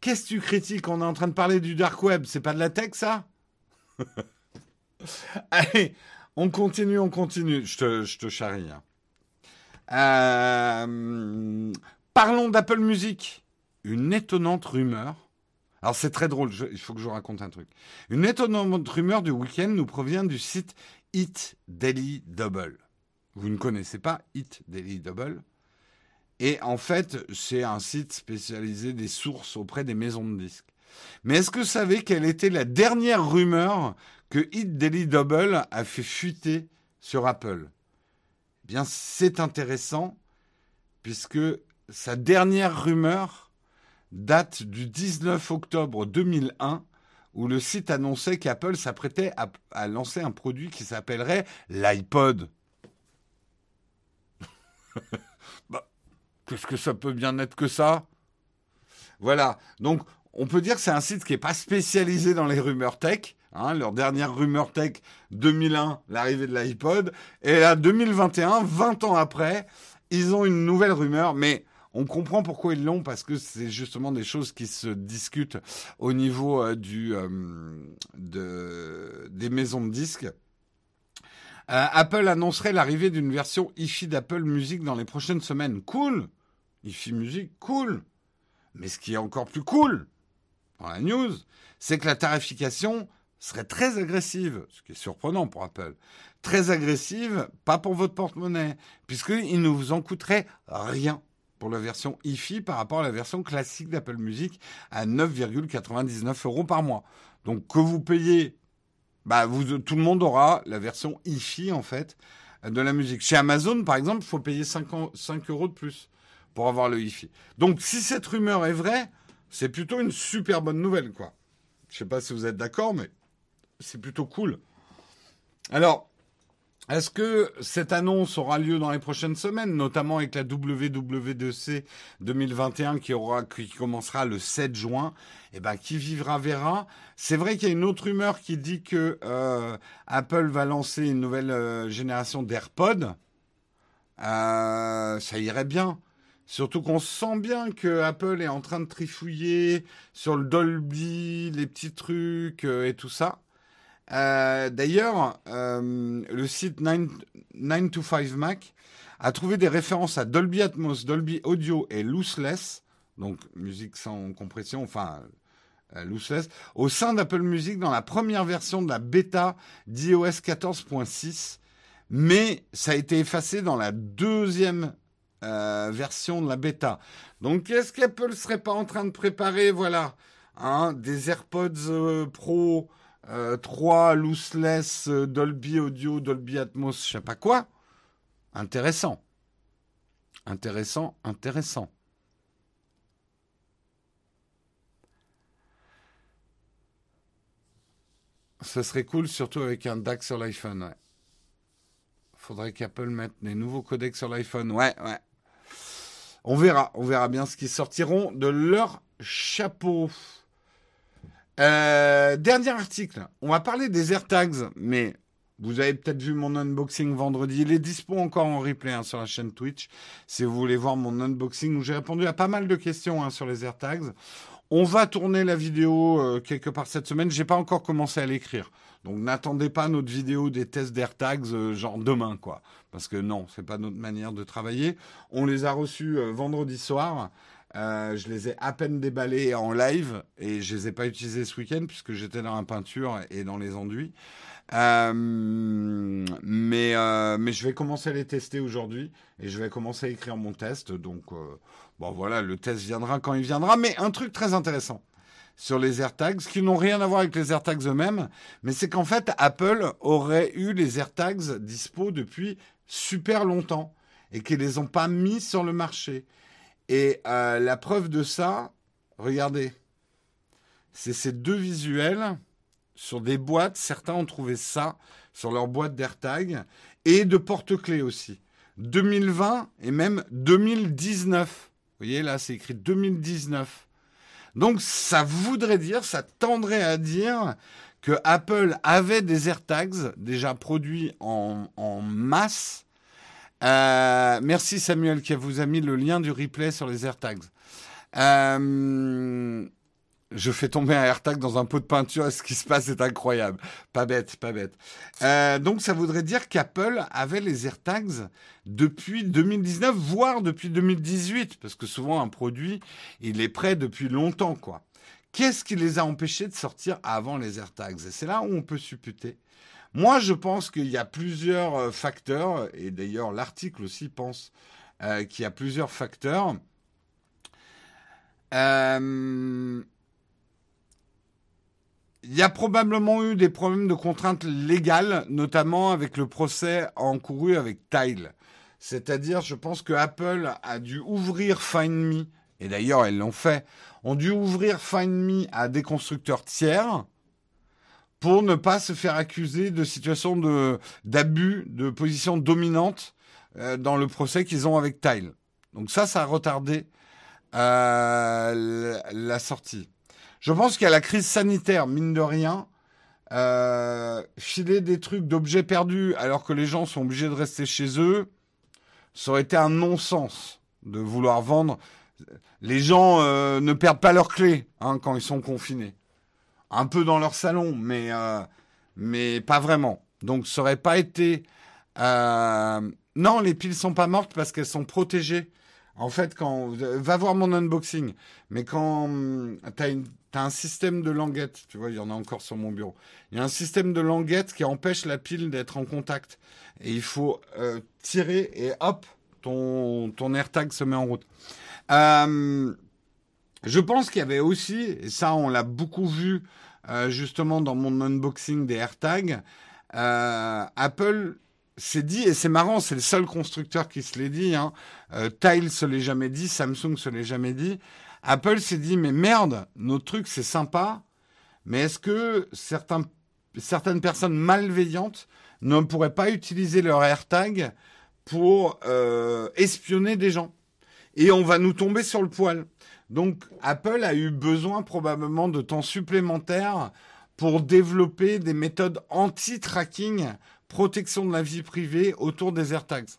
Qu'est-ce que tu critiques? On est en train de parler du dark web. C'est pas de la tech ça? Allez, on continue, on continue. Je te, charrie. Hein. Euh, parlons d'Apple Music. Une étonnante rumeur alors c'est très drôle, il faut que je vous raconte un truc. Une étonnante rumeur du week-end nous provient du site Hit Daily Double. Vous ne connaissez pas Hit Daily Double? Et en fait, c'est un site spécialisé des sources auprès des maisons de disques. Mais est-ce que vous savez quelle était la dernière rumeur que Hit Daily Double a fait fuiter sur Apple? Eh bien, c'est intéressant puisque sa dernière rumeur date du 19 octobre 2001 où le site annonçait qu'Apple s'apprêtait à, lancer un produit qui s'appellerait l'iPod. bah, Qu'est-ce que ça peut bien être que ça? Voilà. Donc, on peut dire que c'est un site qui n'est pas spécialisé dans les rumeurs tech. Hein, leur dernière rumeur tech 2001, l'arrivée de l'iPod. Et là, 2021, 20 ans après, ils ont une nouvelle rumeur. Mais on comprend pourquoi ils l'ont parce que c'est justement des choses qui se discutent au niveau euh, euh, des maisons de disques. Euh, Apple annoncerait l'arrivée d'une version hi d'Apple Music dans les prochaines semaines. Cool hi Music, cool Mais ce qui est encore plus cool dans la news, c'est que la tarification serait très agressive, ce qui est surprenant pour Apple. Très agressive, pas pour votre porte-monnaie, puisqu'il ne vous en coûterait rien pour la version hi par rapport à la version classique d'Apple Music à 9,99 euros par mois. Donc que vous payez, bah tout le monde aura la version hi en fait de la musique. Chez Amazon par exemple, il faut payer 5, 5 euros de plus pour avoir le hi Donc si cette rumeur est vraie, c'est plutôt une super bonne nouvelle quoi. Je sais pas si vous êtes d'accord, mais c'est plutôt cool. Alors, est-ce que cette annonce aura lieu dans les prochaines semaines, notamment avec la WW2C 2021 qui aura, qui commencera le 7 juin? Eh ben, qui vivra verra. C'est vrai qu'il y a une autre rumeur qui dit que euh, Apple va lancer une nouvelle euh, génération d'AirPods. Euh, ça irait bien. Surtout qu'on sent bien que Apple est en train de trifouiller sur le Dolby, les petits trucs et tout ça. Euh, d'ailleurs, euh, le site 9, to 5 Mac a trouvé des références à Dolby Atmos, Dolby Audio et Lossless, donc musique sans compression, enfin euh, lossless, au sein d'Apple Music dans la première version de la bêta d'iOS 14.6, mais ça a été effacé dans la deuxième euh, version de la bêta. Donc, est-ce qu'Apple serait pas en train de préparer, voilà, hein, des AirPods euh, Pro 3 lossless Dolby Audio, Dolby Atmos, je sais pas quoi Intéressant. Intéressant, intéressant. Ce serait cool, surtout avec un DAC sur l'iPhone, ouais. Faudrait qu'Apple mette des nouveaux codecs sur l'iPhone, ouais, ouais. On verra, on verra bien ce qu'ils sortiront de leur chapeau. Euh, dernier article, on va parler des AirTags, mais vous avez peut-être vu mon unboxing vendredi. Il est dispo encore en replay hein, sur la chaîne Twitch. Si vous voulez voir mon unboxing où j'ai répondu à pas mal de questions hein, sur les AirTags. On va tourner la vidéo euh, quelque part cette semaine. J'ai pas encore commencé à l'écrire. Donc n'attendez pas notre vidéo des tests d'AirTags euh, genre demain quoi. Parce que non, c'est pas notre manière de travailler. On les a reçus euh, vendredi soir. Je les ai à peine déballés en live et je les ai pas utilisés ce week-end puisque j'étais dans la peinture et dans les enduits. Euh, mais, euh, mais je vais commencer à les tester aujourd'hui et je vais commencer à écrire mon test. Donc, euh, bon, voilà, le test viendra quand il viendra. Mais un truc très intéressant sur les AirTags, qui n'ont rien à voir avec les AirTags eux-mêmes, mais c'est qu'en fait, Apple aurait eu les AirTags dispo depuis super longtemps et qu'ils les ont pas mis sur le marché. Et la preuve de ça, regardez, c'est ces deux visuels sur des boîtes. Certains ont trouvé ça sur leur boîte d'AirTag et de porte-clés aussi. 2020 et même 2019. Vous voyez là, c'est écrit 2019. Donc ça voudrait dire, ça tendrait à dire que Apple avait des AirTags déjà produits en, masse. Euh, merci Samuel qui vous a mis le lien du replay sur les AirTags. Euh, je fais tomber un AirTag dans un pot de peinture ce qui se passe est incroyable. Pas bête, pas bête. Euh, donc ça voudrait dire qu'Apple avait les AirTags depuis 2019, voire depuis 2018, parce que souvent un produit, il est prêt depuis longtemps, quoi. Qu'est-ce qui les a empêchés de sortir avant les AirTags? Et c'est là où on peut supputer. Moi, je pense qu'il y a plusieurs euh, facteurs, et d'ailleurs l'article aussi pense euh, qu'il y a plusieurs facteurs. Euh, il y a probablement eu des problèmes de contraintes légales, notamment avec le procès encouru avec Tile. C'est-à-dire, je pense que Apple a dû ouvrir Find Me, et d'ailleurs, elles l'ont fait, ont dû ouvrir Find Me à des constructeurs tiers pour ne pas se faire accuser de situation de, d'abus de position dominante euh, dans le procès qu'ils ont avec Tile. Donc ça, ça a retardé euh, la sortie. Je pense a la crise sanitaire, mine de rien. Euh, filer des trucs d'objets perdus alors que les gens sont obligés de rester chez eux, ça aurait été un non-sens de vouloir vendre. Les gens euh, ne perdent pas leurs clés hein, quand ils sont confinés. Un peu dans leur salon, mais, euh, mais pas vraiment. Donc ça aurait pas été... Non, les piles sont pas mortes parce qu'elles sont protégées. En fait, quand va voir mon unboxing, mais quand hum, tu as un système de languette, tu vois, il y en a encore sur mon bureau. Il y a un système de languette qui empêche la pile d'être en contact. Et il faut euh, tirer et hop, ton, ton AirTag se met en route. Euh, je pense qu'il y avait aussi, et ça on l'a beaucoup vu euh, justement dans mon unboxing des AirTags, Apple s'est dit, et c'est marrant, c'est le seul constructeur qui se l'est dit, hein, Tile se l'est jamais dit, Samsung se l'est jamais dit, Apple s'est dit, mais merde, notre truc c'est sympa, mais est-ce que certains, certaines personnes malveillantes ne pourraient pas utiliser leur AirTag pour euh, espionner des gens? Et on va nous tomber sur le poil. Donc Apple a eu besoin probablement de temps supplémentaire pour développer des méthodes anti-tracking, protection de la vie privée autour des AirTags.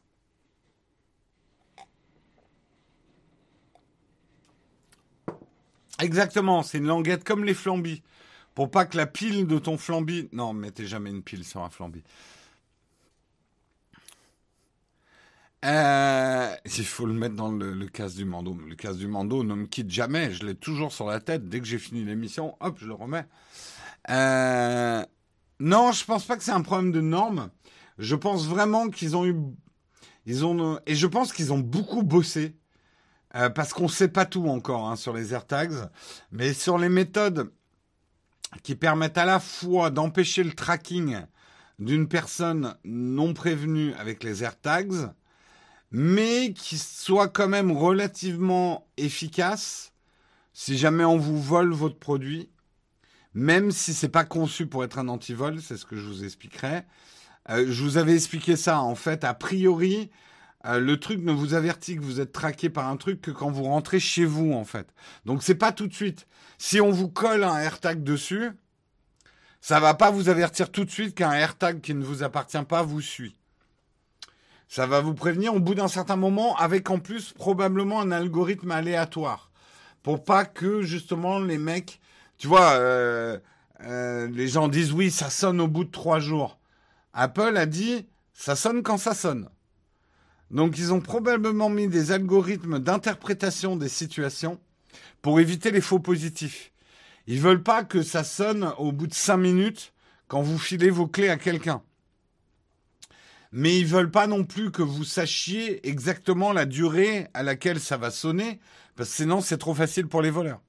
Exactement, c'est une languette comme les flambis. Pour pas que la pile de ton flambi. Non, mettez jamais une pile sur un flambi. Euh, il faut le mettre dans le, casse du Mando. Le casse du Mando ne me quitte jamais. Je l'ai toujours sur la tête. Dès que j'ai fini l'émission, hop, je le remets. Euh, non, je pense pas que c'est un problème de normes. Je pense vraiment qu'ils ont eu, ils ont, et je pense qu'ils ont beaucoup bossé euh, parce qu'on sait pas tout encore hein, sur les AirTags, mais sur les méthodes qui permettent à la fois d'empêcher le tracking d'une personne non prévenue avec les AirTags, mais qui soient quand même relativement efficaces si jamais on vous vole votre produit même si c'est pas conçu pour être un antivol, c'est ce que je vous expliquerai. Euh, je vous avais expliqué ça. En fait, a priori, euh, le truc ne vous avertit que vous êtes traqué par un truc que quand vous rentrez chez vous, en fait. Donc c'est pas tout de suite. Si on vous colle un AirTag dessus, ça va pas vous avertir tout de suite qu'un AirTag qui ne vous appartient pas vous suit. Ça va vous prévenir au bout d'un certain moment, avec en plus probablement un algorithme aléatoire, pour pas que justement les mecs tu vois, euh, euh, les gens disent oui, ça sonne au bout de trois jours. Apple a dit ça sonne quand ça sonne. Donc ils ont probablement mis des algorithmes d'interprétation des situations pour éviter les faux positifs. Ils veulent pas que ça sonne au bout de cinq minutes quand vous filez vos clés à quelqu'un. Mais ils veulent pas non plus que vous sachiez exactement la durée à laquelle ça va sonner, parce que sinon c'est trop facile pour les voleurs.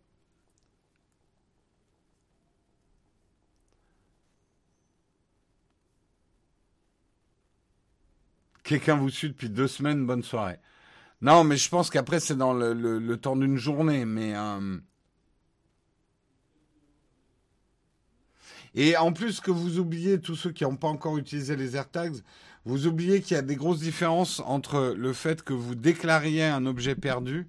Quelqu'un vous suit depuis deux semaines, bonne soirée. Non, mais je pense qu'après, c'est dans le, temps d'une journée. Mais. Euh, Et en plus que vous oubliez, tous ceux qui n'ont pas encore utilisé les AirTags, vous oubliez qu'il y a des grosses différences entre le fait que vous déclariez un objet perdu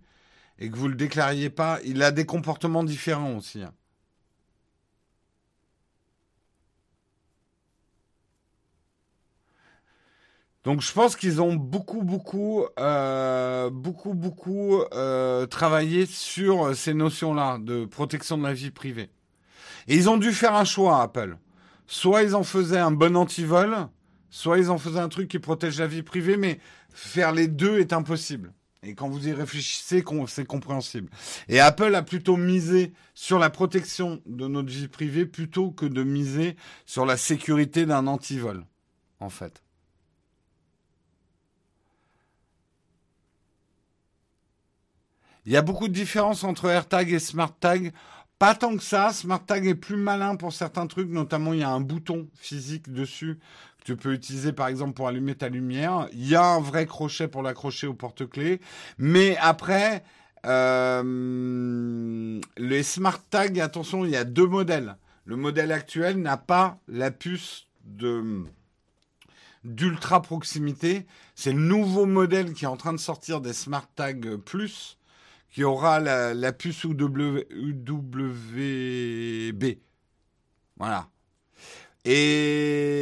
et que vous ne le déclariez pas. Il a des comportements différents aussi. Hein. Donc je pense qu'ils ont beaucoup, beaucoup, euh, beaucoup, beaucoup euh, travaillé sur ces notions-là de protection de la vie privée. Et ils ont dû faire un choix, Apple. Soit ils en faisaient un bon antivol, soit ils en faisaient un truc qui protège la vie privée, mais faire les deux est impossible. Et quand vous y réfléchissez, c'est compréhensible. Et Apple a plutôt misé sur la protection de notre vie privée plutôt que de miser sur la sécurité d'un antivol, en fait. Il y a beaucoup de différences entre AirTag et SmartTag. Pas tant que ça. SmartTag est plus malin pour certains trucs, notamment il y a un bouton physique dessus tu peux utiliser par exemple pour allumer ta lumière. Il y a un vrai crochet pour l'accrocher au porte-clés. Mais après, euh, les SmartTag, attention, il y a deux modèles. Le modèle actuel n'a pas la puce de d'ultra proximité. C'est le nouveau modèle qui est en train de sortir des SmartTag Plus qui aura la, puce UWB. Voilà. Et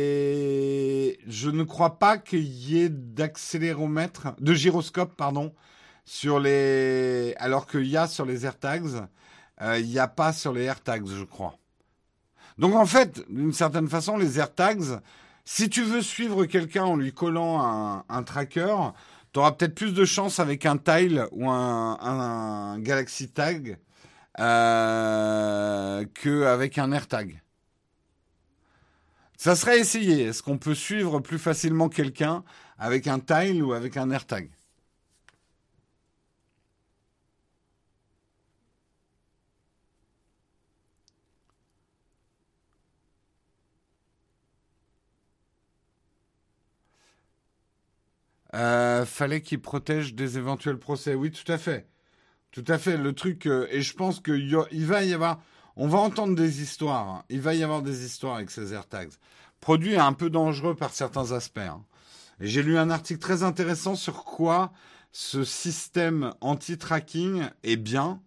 je ne crois pas qu'il y ait d'accéléromètre, de gyroscope, pardon, sur les. Alors qu'il y a sur les AirTags, euh, il n'y a pas sur les AirTags, je crois. Donc en fait, d'une certaine façon, les AirTags, si tu veux suivre quelqu'un en lui collant un, tracker, tu auras peut-être plus de chance avec un Tile ou un, Galaxy Tag euh, qu'avec un AirTag. Ça serait essayé. Est-ce qu'on peut suivre plus facilement quelqu'un avec un Tile ou avec un AirTag? Euh, fallait qu'il protège des éventuels procès. Oui, tout à fait. Tout à fait. Le truc, euh, et je pense qu'il va y avoir, on va entendre des histoires. Hein. Il va y avoir des histoires avec ces AirTags. Produit un peu dangereux par certains aspects. Hein. J'ai lu un article très intéressant sur quoi ce système anti-tracking est bien,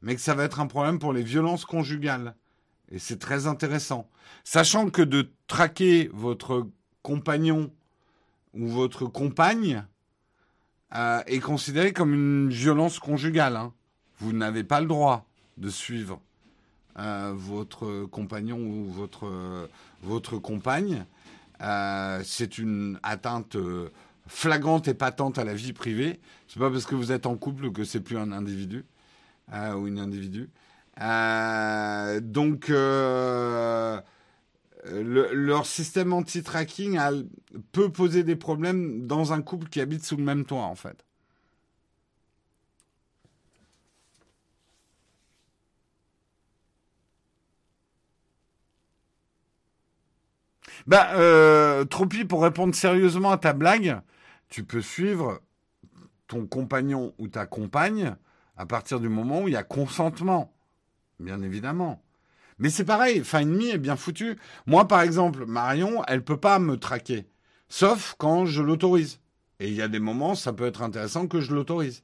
mais que ça va être un problème pour les violences conjugales. Et c'est très intéressant. Sachant que de traquer votre compagnon ou votre compagne euh, est considérée comme une violence conjugale. Hein. Vous n'avez pas le droit de suivre euh, votre compagnon ou votre, votre compagne. Euh, c'est une atteinte flagrante et patente à la vie privée. C'est pas parce que vous êtes en couple que c'est plus un individu euh, ou une individu. Euh, donc, euh, leur système anti-tracking peut poser des problèmes dans un couple qui habite sous le même toit, en fait. Bah, euh, Tropi, pour répondre sérieusement à ta blague, tu peux suivre ton compagnon ou ta compagne à partir du moment où il y a consentement, bien évidemment. Mais c'est pareil, Find Me est bien foutu. Moi, par exemple, Marion, elle peut pas me traquer, sauf quand je l'autorise. Et il y a des moments, ça peut être intéressant que je l'autorise.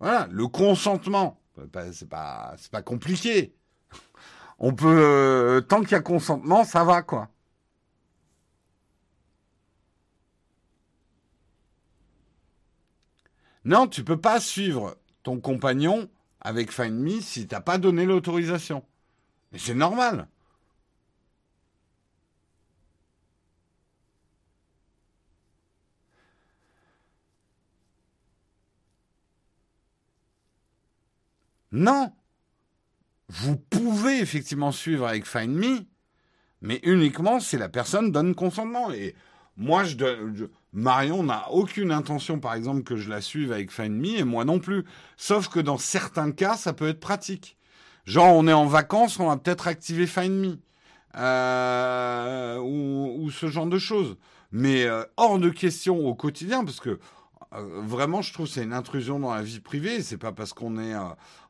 Voilà, le consentement, c'est pas, pas compliqué. On peut, euh, tant qu'il y a consentement, ça va quoi. Non, tu peux pas suivre ton compagnon avec Find Me si t'as pas donné l'autorisation. Mais c'est normal. Non. Vous pouvez effectivement suivre avec Find Me, mais uniquement si la personne donne consentement. Et moi, je, Marion n'a aucune intention, par exemple, que je la suive avec Find et moi non plus. Sauf que dans certains cas, ça peut être pratique. Genre, on est en vacances, on va peut-être activer Find Me. Euh, ou, ce genre de choses. Mais euh, hors de question au quotidien, parce que euh, vraiment, je trouve c'est une intrusion dans la vie privée. C'est pas parce qu'on est,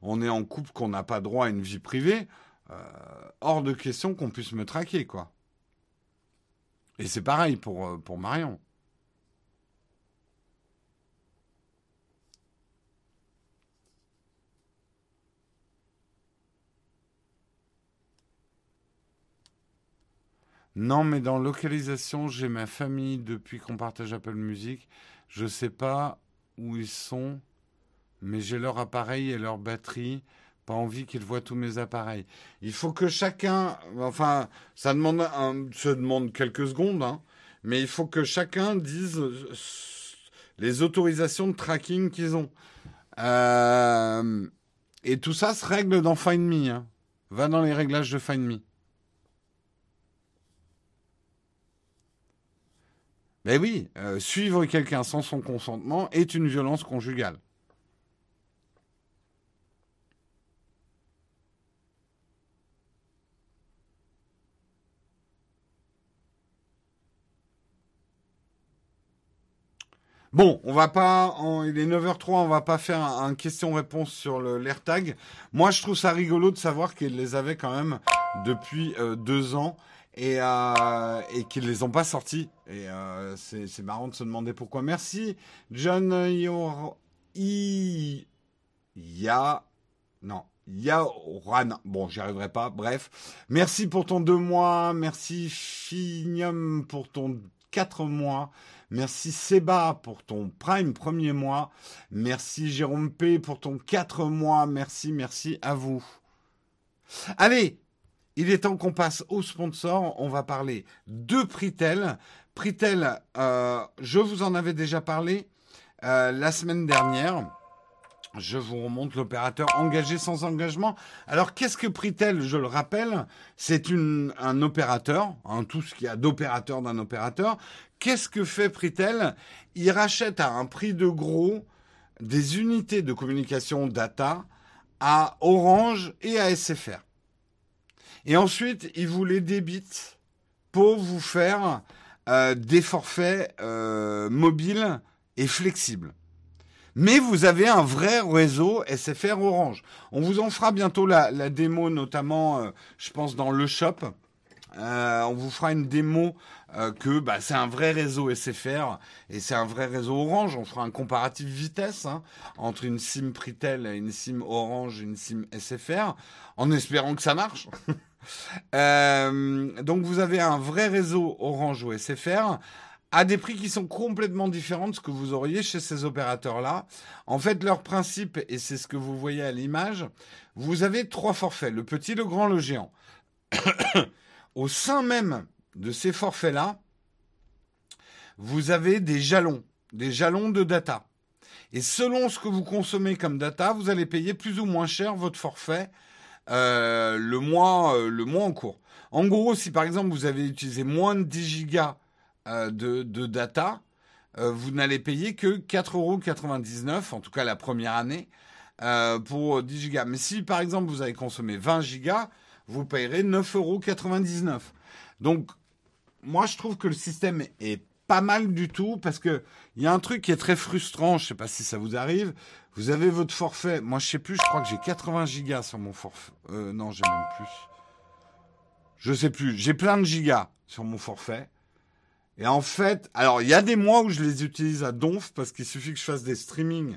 on est en couple qu'on n'a pas droit à une vie privée. hors de question qu'on puisse me traquer, quoi. Et c'est pareil pour, pour Marion. Non, mais dans localisation, j'ai ma famille depuis qu'on partage Apple Music. Je ne sais pas où ils sont, mais j'ai leur appareil et leur batterie. Pas envie qu'ils voient tous mes appareils. Il faut que chacun, enfin, ça demande, demande quelques secondes, hein, mais il faut que chacun dise les autorisations de tracking qu'ils ont. Euh, et tout ça se règle dans Find Me. Hein. Va dans les réglages de Find Me. Ben oui, euh, suivre quelqu'un sans son consentement est une violence conjugale. Bon, on va pas, il est 9h03, on va pas faire un, question-réponse sur l'AirTag. Moi, je trouve ça rigolo de savoir qu'ils les avaient quand même depuis euh, deux ans et, euh, et qu'ils les ont pas sortis. Et euh, c'est marrant de se demander pourquoi. Merci, John Yor... Ya... Non. Yaoran. Bon, j'y arriverai pas. Bref. Merci pour ton deux mois. Merci, Finium, pour ton quatre mois. Merci Seba pour ton prime premier mois. Merci Jérôme P pour ton quatre mois. Merci, merci à vous. Allez, il est temps qu'on passe au sponsor. On va parler de Pritel. Pritel, euh, je vous en avais déjà parlé euh, la semaine dernière. Je vous remonte l'opérateur engagé sans engagement. Alors, qu'est-ce que Pritel Je le rappelle, c'est un opérateur, hein, tout ce qu'il y a d'opérateur d'un opérateur. Qu'est-ce que fait Pritel Il rachète à un prix de gros des unités de communication data à Orange et à SFR. Et ensuite, il vous les débite pour vous faire euh, des forfaits euh, mobiles et flexibles. Mais vous avez un vrai réseau SFR Orange. On vous en fera bientôt la, démo, notamment, euh, je pense, dans le shop. on vous fera une démo que bah, c'est un vrai réseau SFR et c'est un vrai réseau Orange. On fera un comparatif vitesse hein, entre une SIM Pritel une SIM Orange, une SIM SFR, en espérant que ça marche. Euh, donc vous avez un vrai réseau Orange ou SFR à des prix qui sont complètement différents de ce que vous auriez chez ces opérateurs-là. En fait, leur principe, et c'est ce que vous voyez à l'image, vous avez trois forfaits, le petit, le grand, le géant. Au sein même de ces forfaits-là, vous avez des jalons, des jalons de data. Et selon ce que vous consommez comme data, vous allez payer plus ou moins cher votre forfait euh, le, mois, euh, le mois en cours. En gros, si par exemple vous avez utilisé moins de 10 gigas de, de, data, vous n'allez payer que 4,99 euros, en tout cas la première année, pour 10 gigas. Mais si par exemple vous avez consommé 20 gigas, vous payerez 9,99 euros. Donc, moi je trouve que le système est pas mal du tout parce que il y a un truc qui est très frustrant. Je sais pas si ça vous arrive. Vous avez votre forfait. Moi, je sais plus. Je crois que j'ai 80 gigas sur mon forfait. Euh, non, j'ai même plus. Je sais plus. J'ai plein de gigas sur mon forfait. Et en fait, alors il y a des mois où je les utilise à donf parce qu'il suffit que je fasse des streamings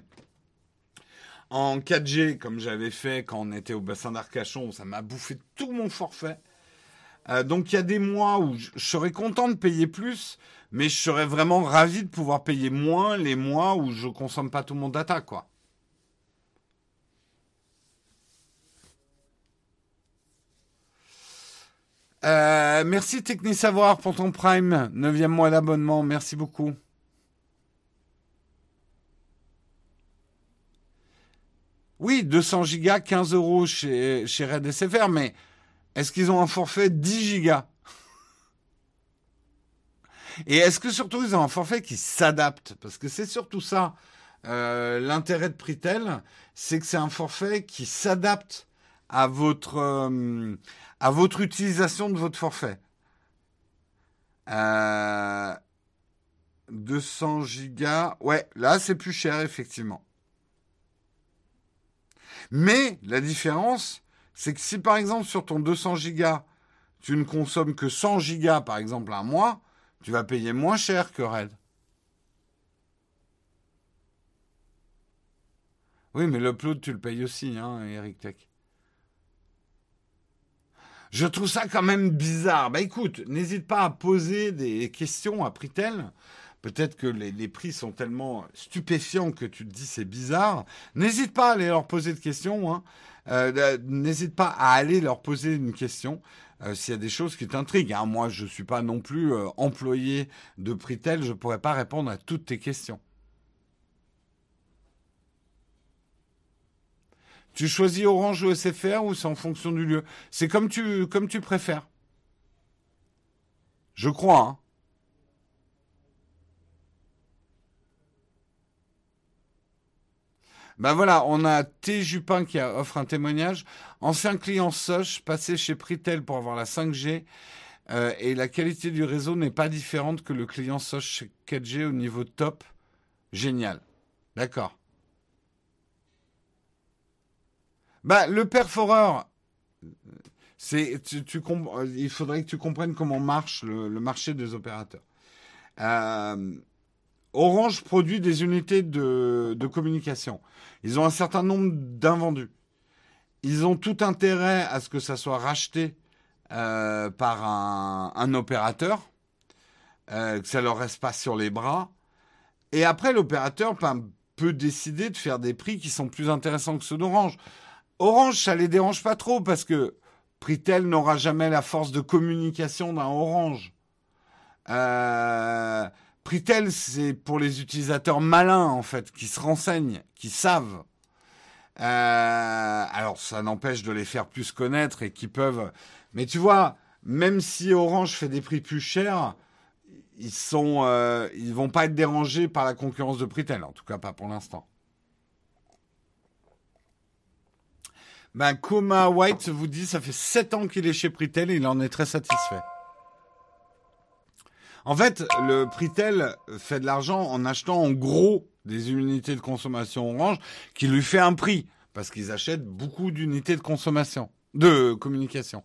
en 4G comme j'avais fait quand on était au bassin d'Arcachon. Ça m'a bouffé tout mon forfait. Euh, donc il y a des mois où je serais content de payer plus, mais je serais vraiment ravi de pouvoir payer moins les mois où je consomme pas tout mon data, quoi. Euh, merci Technisavoir pour ton Prime, neuvième mois d'abonnement, merci beaucoup. Oui, 200 gigas, 15 euros chez, chez Red SFR, mais est-ce qu'ils ont un forfait 10 gigas? Et est-ce que surtout ils ont un forfait qui s'adapte? Parce que c'est surtout ça. Euh, l'intérêt de Pritel, c'est que c'est un forfait qui s'adapte à votre euh, à votre utilisation de votre forfait. 200 euh, gigas, ouais, là c'est plus cher effectivement. Mais la différence, c'est que si par exemple sur ton 200 gigas, tu ne consommes que 100 gigas par exemple un mois, tu vas payer moins cher que Red. Oui, mais l'upload, tu le payes aussi, hein, Eric Tech. Je trouve ça quand même bizarre. Bah écoute, n'hésite pas à poser des questions à Pritel. Peut-être que les, prix sont tellement stupéfiants que tu te dis c'est bizarre. N'hésite pas à aller leur poser de questions. Hein. Euh, n'hésite pas à aller leur poser une question euh, s'il y a des choses qui t'intriguent. Hein. Moi, je ne suis pas non plus euh, employé de Pritel, je ne pourrais pas répondre à toutes tes questions. Tu choisis Orange ou SFR ou c'est en fonction du lieu C'est comme tu, comme tu préfères. Je crois. Hein. Ben voilà, on a T. Jupin qui offre un témoignage. Ancien client Soch, passé chez Pritel pour avoir la 5G. Euh, et la qualité du réseau n'est pas différente que le client Soch 4G au niveau top. Génial. D'accord. Bah, le perforeur, c'est, tu, il faudrait que tu comprennes comment marche le, marché des opérateurs. Euh, Orange produit des unités de, communication. Ils ont un certain nombre d'invendus. Ils ont tout intérêt à ce que ça soit racheté euh, par un, opérateur, euh, que ça leur reste pas sur les bras. Et après, l'opérateur peut décider de faire des prix qui sont plus intéressants que ceux d'Orange. Orange, ça les dérange pas trop parce que Pritel n'aura jamais la force de communication d'un Orange. Euh, Pritel, c'est pour les utilisateurs malins, en fait, qui se renseignent, qui savent. Euh, alors, ça n'empêche de les faire plus connaître et qui peuvent. Mais tu vois, même si Orange fait des prix plus chers, ils sont, euh, ils vont pas être dérangés par la concurrence de Pritel, en tout cas pas pour l'instant. Ben, Koma White vous dit, ça fait 7 ans qu'il est chez Pritel et il en est très satisfait. En fait, le Pritel fait de l'argent en achetant en gros des unités de consommation Orange qui lui fait un prix parce qu'ils achètent beaucoup d'unités de consommation, de communication.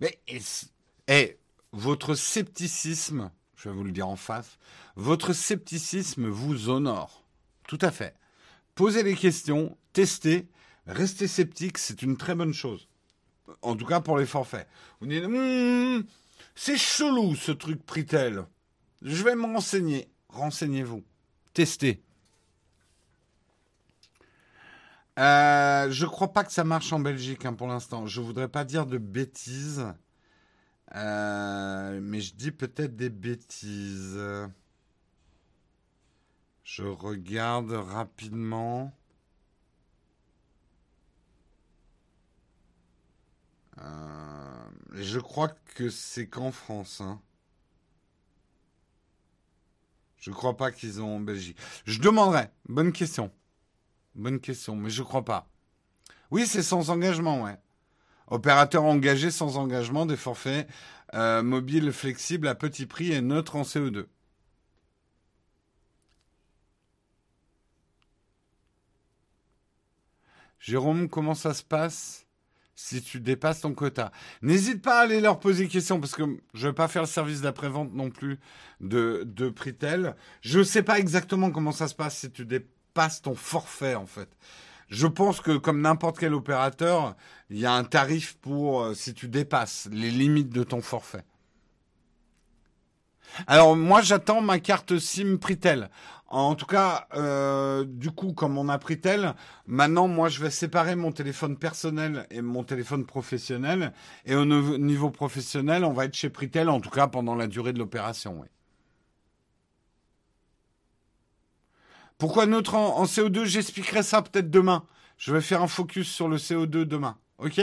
Mais votre scepticisme, je vais vous le dire en face, votre scepticisme vous honore. Tout à fait. Posez les questions, testez, Rester sceptique, c'est une très bonne chose. En tout cas pour les forfaits. Vous dites, hmm, c'est chelou ce truc Pritel. Je vais me renseigner. Renseignez-vous. Testez. Euh, je crois pas que ça marche en Belgique hein, pour l'instant. Je voudrais pas dire de bêtises. Euh, mais je dis peut-être des bêtises. Je regarde rapidement. Euh, je crois que c'est qu'en France. Hein. Je crois pas qu'ils ont en Belgique. Je demanderai. Bonne question. Bonne question, mais je crois pas. Oui, c'est sans engagement, ouais. Opérateur engagé sans engagement, des forfaits euh, mobiles flexibles à petit prix et neutres en CO2. Jérôme, comment ça se passe si tu dépasses ton quota? N'hésite pas à aller leur poser des questions parce que je ne vais pas faire le service d'après-vente non plus de, de Pritel. Je ne sais pas exactement comment ça se passe si tu dépasses ton forfait en fait. Je pense que comme n'importe quel opérateur, il y a un tarif pour euh, si tu dépasses les limites de ton forfait. Alors moi j'attends ma carte SIM Pritel. En tout cas, euh, du coup, comme on a Pritel, maintenant moi je vais séparer mon téléphone personnel et mon téléphone professionnel. Et au niveau professionnel, on va être chez Pritel, en tout cas pendant la durée de l'opération. Pourquoi neutre en, en CO2 J'expliquerai ça peut-être demain. Je vais faire un focus sur le CO2 demain. Ok?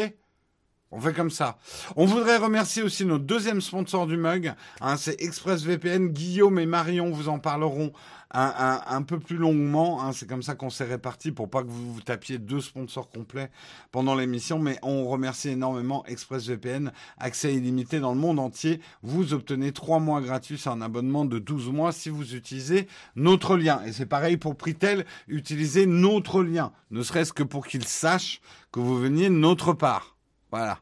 On fait comme ça. On voudrait remercier aussi notre deuxième sponsor du mug. Hein, c'est ExpressVPN. Guillaume et Marion vous en parleront un, peu plus longuement. Hein. c'est comme ça qu'on s'est réparti pour pas que vous vous tapiez deux sponsors complets pendant l'émission. Mais on remercie énormément ExpressVPN. Accès illimité dans le monde entier. Vous obtenez trois mois gratuits sur un abonnement de 12 mois si vous utilisez notre lien. Et c'est pareil pour Pritel. Utilisez notre lien. Ne serait-ce que pour qu'ils sachent que vous veniez de notre part. Voilà.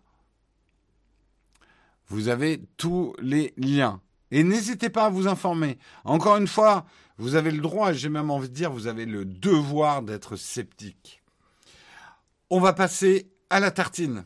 Vous avez tous les liens. Et n'hésitez pas à vous informer. Encore une fois, vous avez le droit, j'ai même envie de dire, vous avez le devoir d'être sceptique. On va passer à la tartine.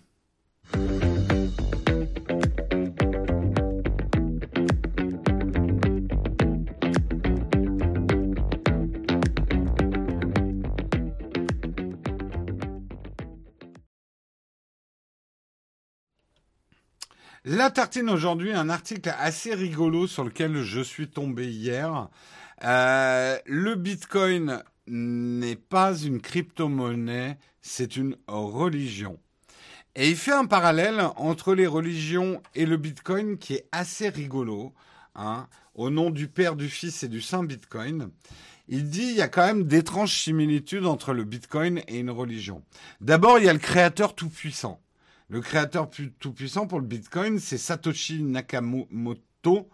La tartine aujourd'hui, un article assez rigolo sur lequel je suis tombé hier. Euh, le Bitcoin n'est pas une crypto-monnaie, c'est une religion. Et il fait un parallèle entre les religions et le Bitcoin qui est assez rigolo. Hein, au nom du Père, du Fils et du Saint Bitcoin. Il dit il y a quand même d'étranges similitudes entre le Bitcoin et une religion. D'abord, il y a le Créateur tout-puissant. Le créateur tout-puissant pour le Bitcoin, c'est Satoshi Nakamoto,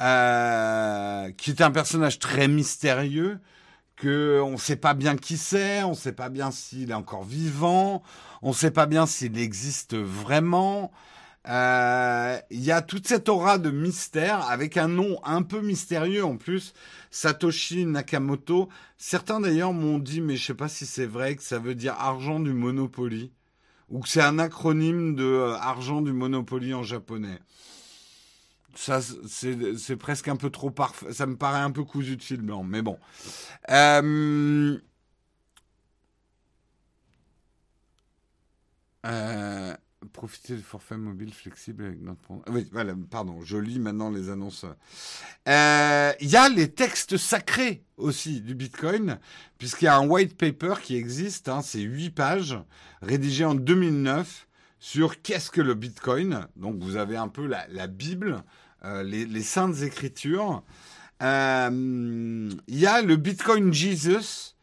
euh, qui est un personnage très mystérieux, que on ne sait pas bien qui c'est, on ne sait pas bien s'il est encore vivant, on ne sait pas bien s'il existe vraiment. Euh, il y a toute cette aura de mystère avec un nom un peu mystérieux en plus, Satoshi Nakamoto. Certains d'ailleurs m'ont dit, mais je sais pas si c'est vrai, que ça veut dire argent du Monopoly ou que c'est un acronyme de euh, argent du Monopoly en japonais. Ça, c'est presque un peu trop parfait. Ça me paraît un peu cousu de fil blanc, mais bon. Euh, euh, profiter du forfait mobile flexible avec notre... Oui, voilà, pardon, je lis maintenant les annonces. Euh, il y a les textes sacrés aussi du Bitcoin, puisqu'il y a un white paper qui existe, hein, c'est huit pages, rédigé en 2009, sur qu'est-ce que le Bitcoin. Donc vous avez un peu la, Bible, euh, les, les, saintes écritures. Euh, il y a le Bitcoin Jesus,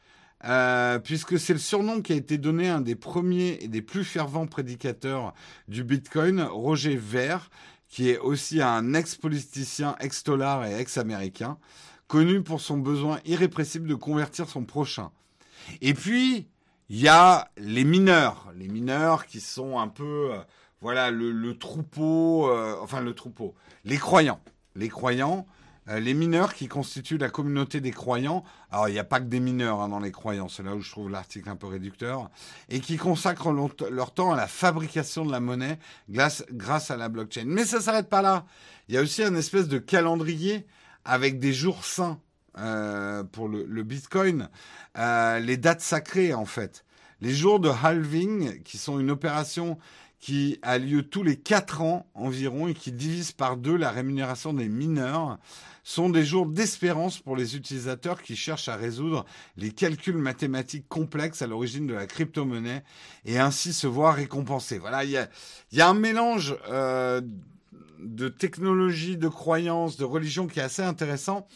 euh, puisque c'est le surnom qui a été donné à un des premiers et des plus fervents prédicateurs du Bitcoin, Roger Ver, qui est aussi un ex-politicien, ex-dollar et ex-américain, connu pour son besoin irrépressible de convertir son prochain. Et puis, il y a les mineurs, les mineurs qui sont un peu, euh, voilà, le, troupeau, euh, enfin le troupeau, les croyants, les croyants les mineurs qui constituent la communauté des croyants, alors il n'y a pas que des mineurs hein, dans les croyants, c'est là où je trouve l'article un peu réducteur, et qui consacrent leur temps à la fabrication de la monnaie grâce, à la blockchain. Mais ça ne s'arrête pas là. Il y a aussi un espèce de calendrier avec des jours saints euh, pour le, Bitcoin, euh, les dates sacrées en fait. les jours de halving, qui sont une opération qui a lieu tous les quatre ans environ et qui divise par deux la rémunération des mineurs, sont des jours d'espérance pour les utilisateurs qui cherchent à résoudre les calculs mathématiques complexes à l'origine de la crypto-monnaie et ainsi se voir récompensés. Voilà, il y a, y a, un mélange euh, de technologie, de croyances, de religion qui est assez intéressant.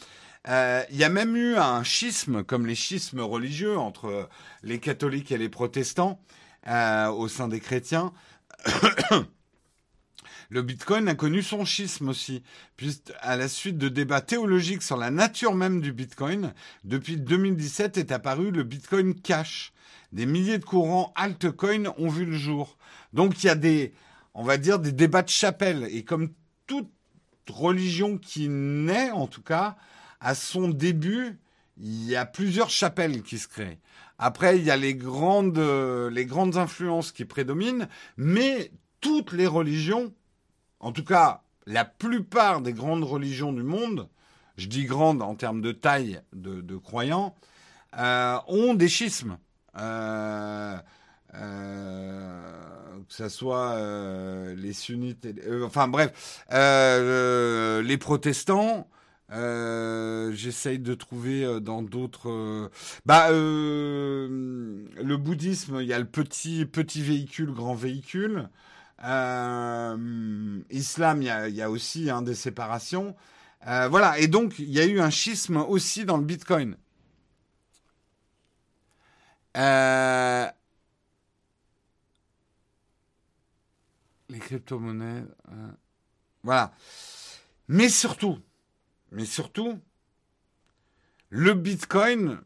Euh, il y a même eu un schisme, comme les schismes religieux entre les catholiques et les protestants euh, au sein des chrétiens. Le Bitcoin a connu son schisme aussi, puisque à la suite de débats théologiques sur la nature même du Bitcoin, depuis 2017 est apparu le Bitcoin Cash. Des milliers de courants altcoins ont vu le jour. Donc il y a des, on va dire, des débats de chapelle. Et comme toute religion qui naît, en tout cas, à son début, il y a plusieurs chapelles qui se créent. Après, il y a les grandes, les grandes influences qui prédominent, mais toutes les religions, en tout cas la plupart des grandes religions du monde, je dis grandes en termes de taille de, croyants, euh, ont des schismes. Euh, euh, que ce soit les sunnites, enfin bref, les protestants, euh, j'essaye de trouver euh, dans d'autres. Euh, bah, le bouddhisme, il y a le petit petit véhicule, grand véhicule. islam, il y a, aussi hein, des séparations. voilà. Et donc, il y a eu un schisme aussi dans le Bitcoin. les crypto-monnaies. voilà. Mais surtout, mais surtout, le Bitcoin,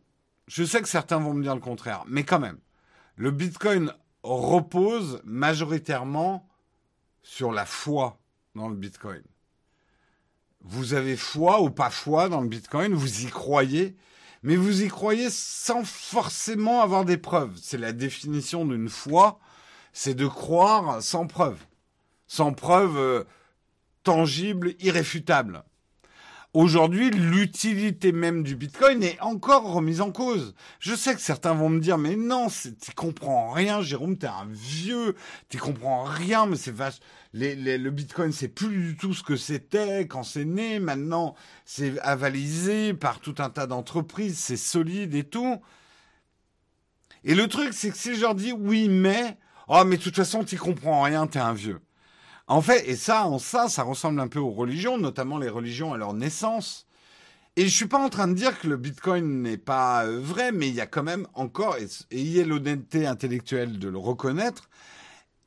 je sais que certains vont me dire le contraire, mais quand même, le Bitcoin repose majoritairement sur la foi dans le Bitcoin. Vous avez foi ou pas foi dans le Bitcoin, vous y croyez, mais vous y croyez sans forcément avoir des preuves. C'est la définition d'une foi, c'est de croire sans preuve, sans preuve euh, tangible, irréfutable. Aujourd'hui, l'utilité même du Bitcoin est encore remise en cause. Je sais que certains vont me dire, mais non, tu comprends rien, Jérôme, t'es un vieux, tu comprends rien, mais c'est vache. le Bitcoin, c'est plus du tout ce que c'était quand c'est né. Maintenant, c'est avalisé par tout un tas d'entreprises, c'est solide et tout. Et le truc, c'est que si je leur dis oui, mais, oh, mais de toute façon, tu comprends rien, t'es un vieux. En fait, et ça, en ça, ça ressemble un peu aux religions, notamment les religions à leur naissance. Et je suis pas en train de dire que le Bitcoin n'est pas euh, vrai, mais il y a quand même encore, et ayez l'honnêteté intellectuelle de le reconnaître,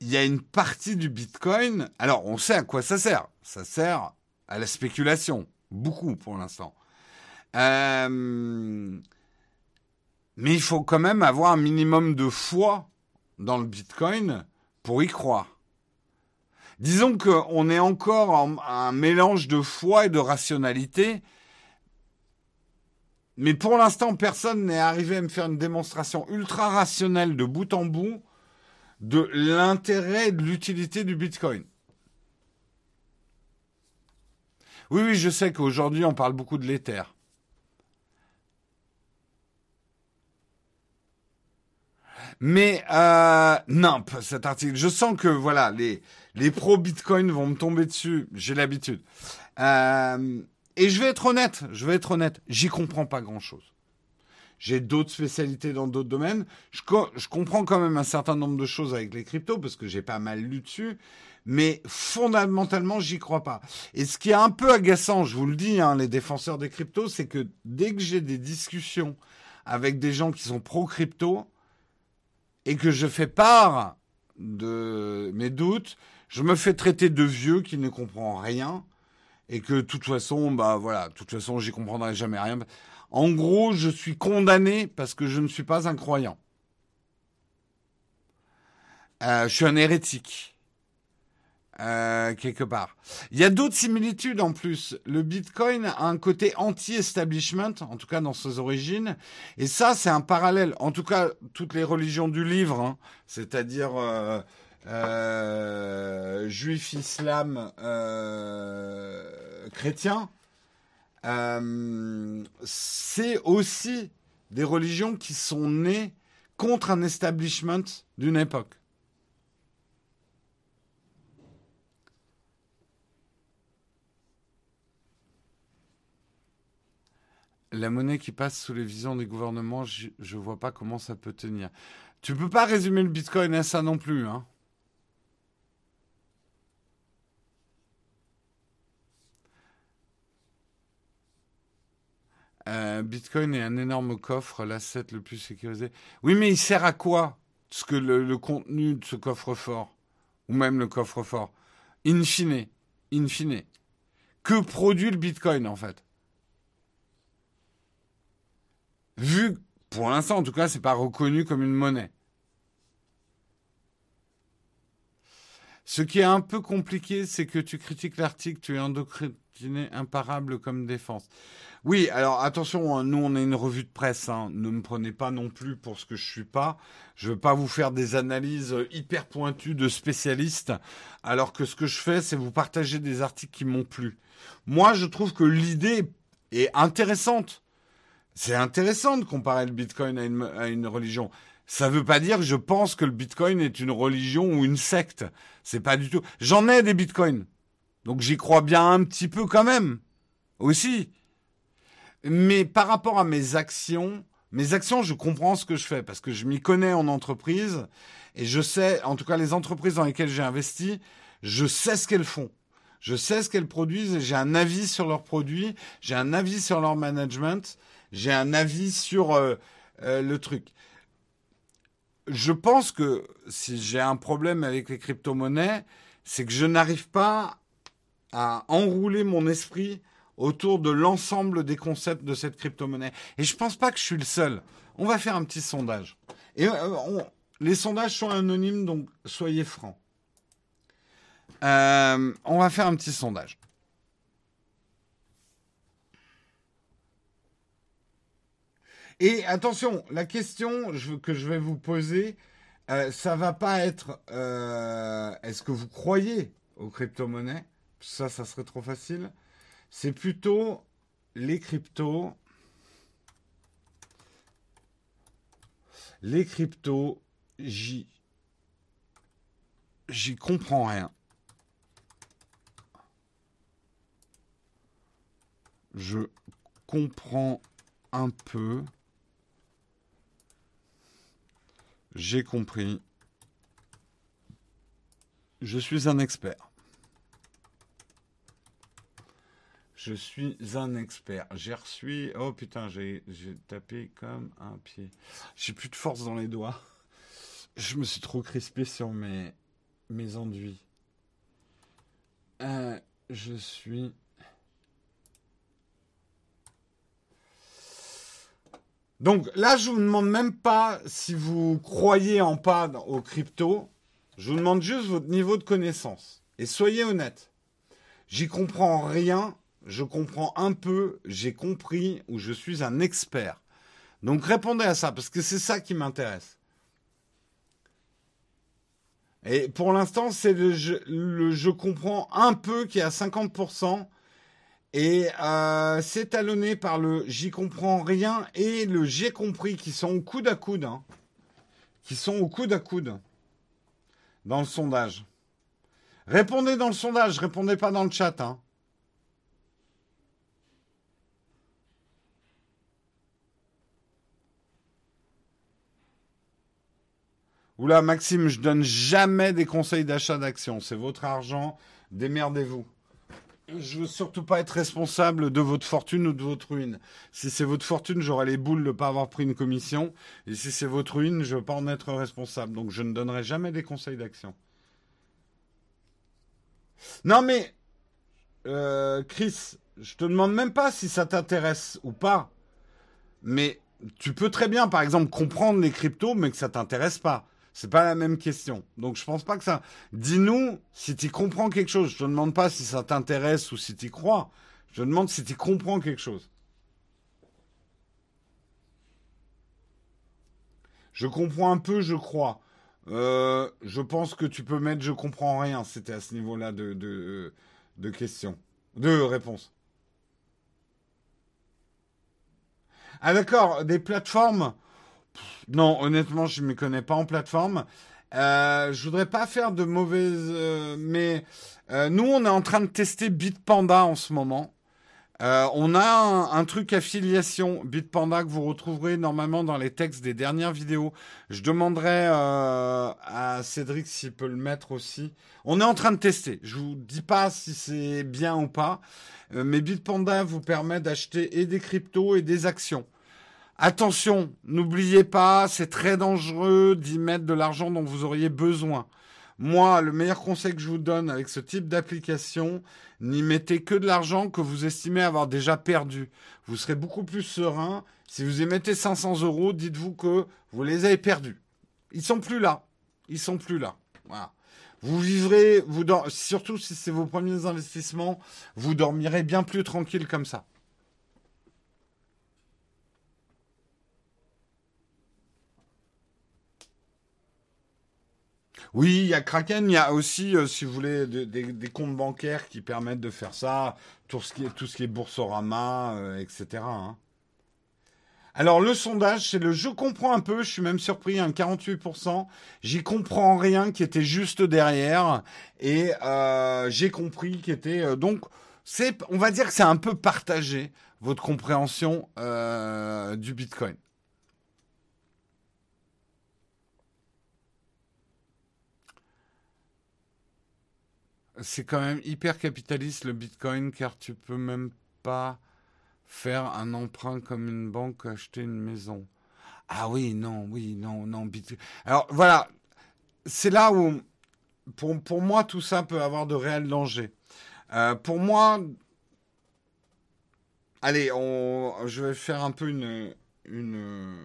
il y a une partie du Bitcoin. Alors, on sait à quoi ça sert. Ça sert à la spéculation, beaucoup pour l'instant. Euh, mais il faut quand même avoir un minimum de foi dans le Bitcoin pour y croire. Disons qu'on est encore en un mélange de foi et de rationalité. Mais pour l'instant, personne n'est arrivé à me faire une démonstration ultra rationnelle de bout en bout de l'intérêt et de l'utilité du Bitcoin. Oui, oui, je sais qu'aujourd'hui, on parle beaucoup de l'Ether. Mais euh, non, cet article, je sens que voilà, les, les pros Bitcoin vont me tomber dessus. J'ai l'habitude. Euh, et je vais être honnête, je vais être honnête, j'y comprends pas grand-chose. J'ai d'autres spécialités dans d'autres domaines. Je, comprends quand même un certain nombre de choses avec les cryptos parce que j'ai pas mal lu dessus. Mais fondamentalement, j'y crois pas. Et ce qui est un peu agaçant, je vous le dis, hein, les défenseurs des cryptos, c'est que dès que j'ai des discussions avec des gens qui sont pro-crypto et que je fais part de mes doutes, je me fais traiter de vieux qui ne comprend rien et que de toute façon, bah voilà, de toute façon, j'y comprendrai jamais rien. En gros, je suis condamné parce que je ne suis pas un croyant. Euh, je suis un hérétique. Euh, quelque part. Il y a d'autres similitudes en plus. Le Bitcoin a un côté anti-establishment, en tout cas dans ses origines, et ça c'est un parallèle. En tout cas, toutes les religions du livre, hein, c'est-à-dire euh, euh, juif, islam, euh, chrétien, euh, c'est aussi des religions qui sont nées contre un establishment d'une époque. La monnaie qui passe sous les visions des gouvernements, je ne vois pas comment ça peut tenir. Tu peux pas résumer le Bitcoin à ça non plus, hein. Euh, Bitcoin est un énorme coffre, l'asset le plus sécurisé. Oui, mais il sert à quoi ce que le, contenu de ce coffre-fort? Ou même le coffre-fort In fine, in fine. Que produit le Bitcoin en fait? Vu, pour l'instant en tout cas, c'est pas reconnu comme une monnaie. Ce qui est un peu compliqué, c'est que tu critiques l'article, tu es endocriné imparable comme défense. Oui, alors attention, hein, nous on est une revue de presse, hein. ne me prenez pas non plus pour ce que je suis pas. Je veux pas vous faire des analyses hyper pointues de spécialistes, alors que ce que je fais, c'est vous partager des articles qui m'ont plu. Moi, je trouve que l'idée est intéressante. C'est intéressant de comparer le Bitcoin à une, à une religion. Ça ne veut pas dire que je pense que le Bitcoin est une religion ou une secte. C'est pas du tout. J'en ai des Bitcoins. Donc j'y crois bien un petit peu quand même. Aussi. Mais par rapport à mes actions, mes actions, je comprends ce que je fais parce que je m'y connais en entreprise et je sais, en tout cas les entreprises dans lesquelles j'ai investi, je sais ce qu'elles font. Je sais ce qu'elles produisent et j'ai un avis sur leurs produits, j'ai un avis sur leur management, j'ai un avis sur euh, euh, le truc. Je pense que si j'ai un problème avec les crypto-monnaies, c'est que je n'arrive pas à enrouler mon esprit autour de l'ensemble des concepts de cette crypto-monnaie. Et je pense pas que je suis le seul. On va faire un petit sondage. Et euh, les sondages sont anonymes, donc soyez francs. Euh, on va faire un petit sondage. Et attention, la question que je vais vous poser, euh, ça va pas être est-ce que vous croyez aux crypto-monnaies? Ça, ça serait trop facile. C'est plutôt les cryptos. Les cryptos, j'y. J'y comprends rien. Je comprends un peu. J'ai compris. Je suis un expert. Je suis un expert. J'ai reçu. Oh putain, j'ai tapé comme un pied. J'ai plus de force dans les doigts. Je me suis trop crispé sur mes, enduits. Euh, je suis. Donc là, je vous demande même pas si vous croyez en pas au crypto. Je vous demande juste votre niveau de connaissance. Et soyez honnête. J'y comprends rien je comprends un peu, j'ai compris ou je suis un expert. Donc répondez à ça, parce que c'est ça qui m'intéresse. Et pour l'instant, c'est le, je comprends un peu qui est à 50%. Et euh, c'est talonné par le j'y comprends rien et le j'ai compris qui sont au coude à coude. Hein. qui sont au coude à coude dans le sondage. Répondez dans le sondage, répondez pas dans le chat. Hein. Oula, Maxime, je donne jamais des conseils d'achat d'actions. C'est votre argent. Démerdez-vous. Je veux surtout pas être responsable de votre fortune ou de votre ruine. Si c'est votre fortune, j'aurai les boules de ne pas avoir pris une commission. Et si c'est votre ruine, je ne veux pas en être responsable. Donc je ne donnerai jamais des conseils d'action. Non mais, euh, Chris, je te demande même pas si ça t'intéresse ou pas. Mais tu peux très bien, par exemple, comprendre les cryptos, mais que ça t'intéresse pas. C'est pas la même question. Donc je pense pas que ça. Dis-nous si tu comprends quelque chose. Je te demande pas si ça t'intéresse ou si tu crois. Je te demande si tu comprends quelque chose. Je comprends un peu, je crois. Euh, je pense que tu peux mettre je comprends rien. C'était à ce niveau-là de, de, de questions. De réponses. Ah d'accord, des plateformes. Non, honnêtement, je ne m'y connais pas en plateforme. Euh, je voudrais pas faire de mauvaises, euh, mais euh, nous, on est en train de tester Bitpanda en ce moment. On a un, truc affiliation Bitpanda que vous retrouverez normalement dans les textes des dernières vidéos. Je demanderai à Cédric s'il peut le mettre aussi. On est en train de tester. Je vous dis pas si c'est bien ou pas, mais Bitpanda vous permet d'acheter et des cryptos et des actions. Attention, n'oubliez pas, c'est très dangereux d'y mettre de l'argent dont vous auriez besoin. Moi, le meilleur conseil que je vous donne avec ce type d'application, n'y mettez que de l'argent que vous estimez avoir déjà perdu. Vous serez beaucoup plus serein. Si vous y mettez 500 euros, dites-vous que vous les avez perdus. Ils sont plus là. Ils sont plus là. Voilà. Vous vivrez, surtout si c'est vos premiers investissements, vous dormirez bien plus tranquille comme ça. Oui, il y a Kraken, il y a aussi, euh, si vous voulez, des, comptes bancaires qui permettent de faire ça, tout ce qui est, tout ce Boursorama, euh, etc. Hein. Alors le sondage, c'est le je comprends un peu, je suis même surpris, un 48%. J'y comprends rien qui était juste derrière et euh, j'ai compris qui était donc on va dire que c'est un peu partagé votre compréhension du Bitcoin. C'est quand même hyper capitaliste le Bitcoin car tu peux même pas faire un emprunt comme une banque, acheter une maison. Ah oui, non, oui, non, non. Bitcoin. Alors voilà, c'est là où, pour, pour moi, tout ça peut avoir de réels dangers. Euh, pour moi, allez, je vais faire un peu une, une,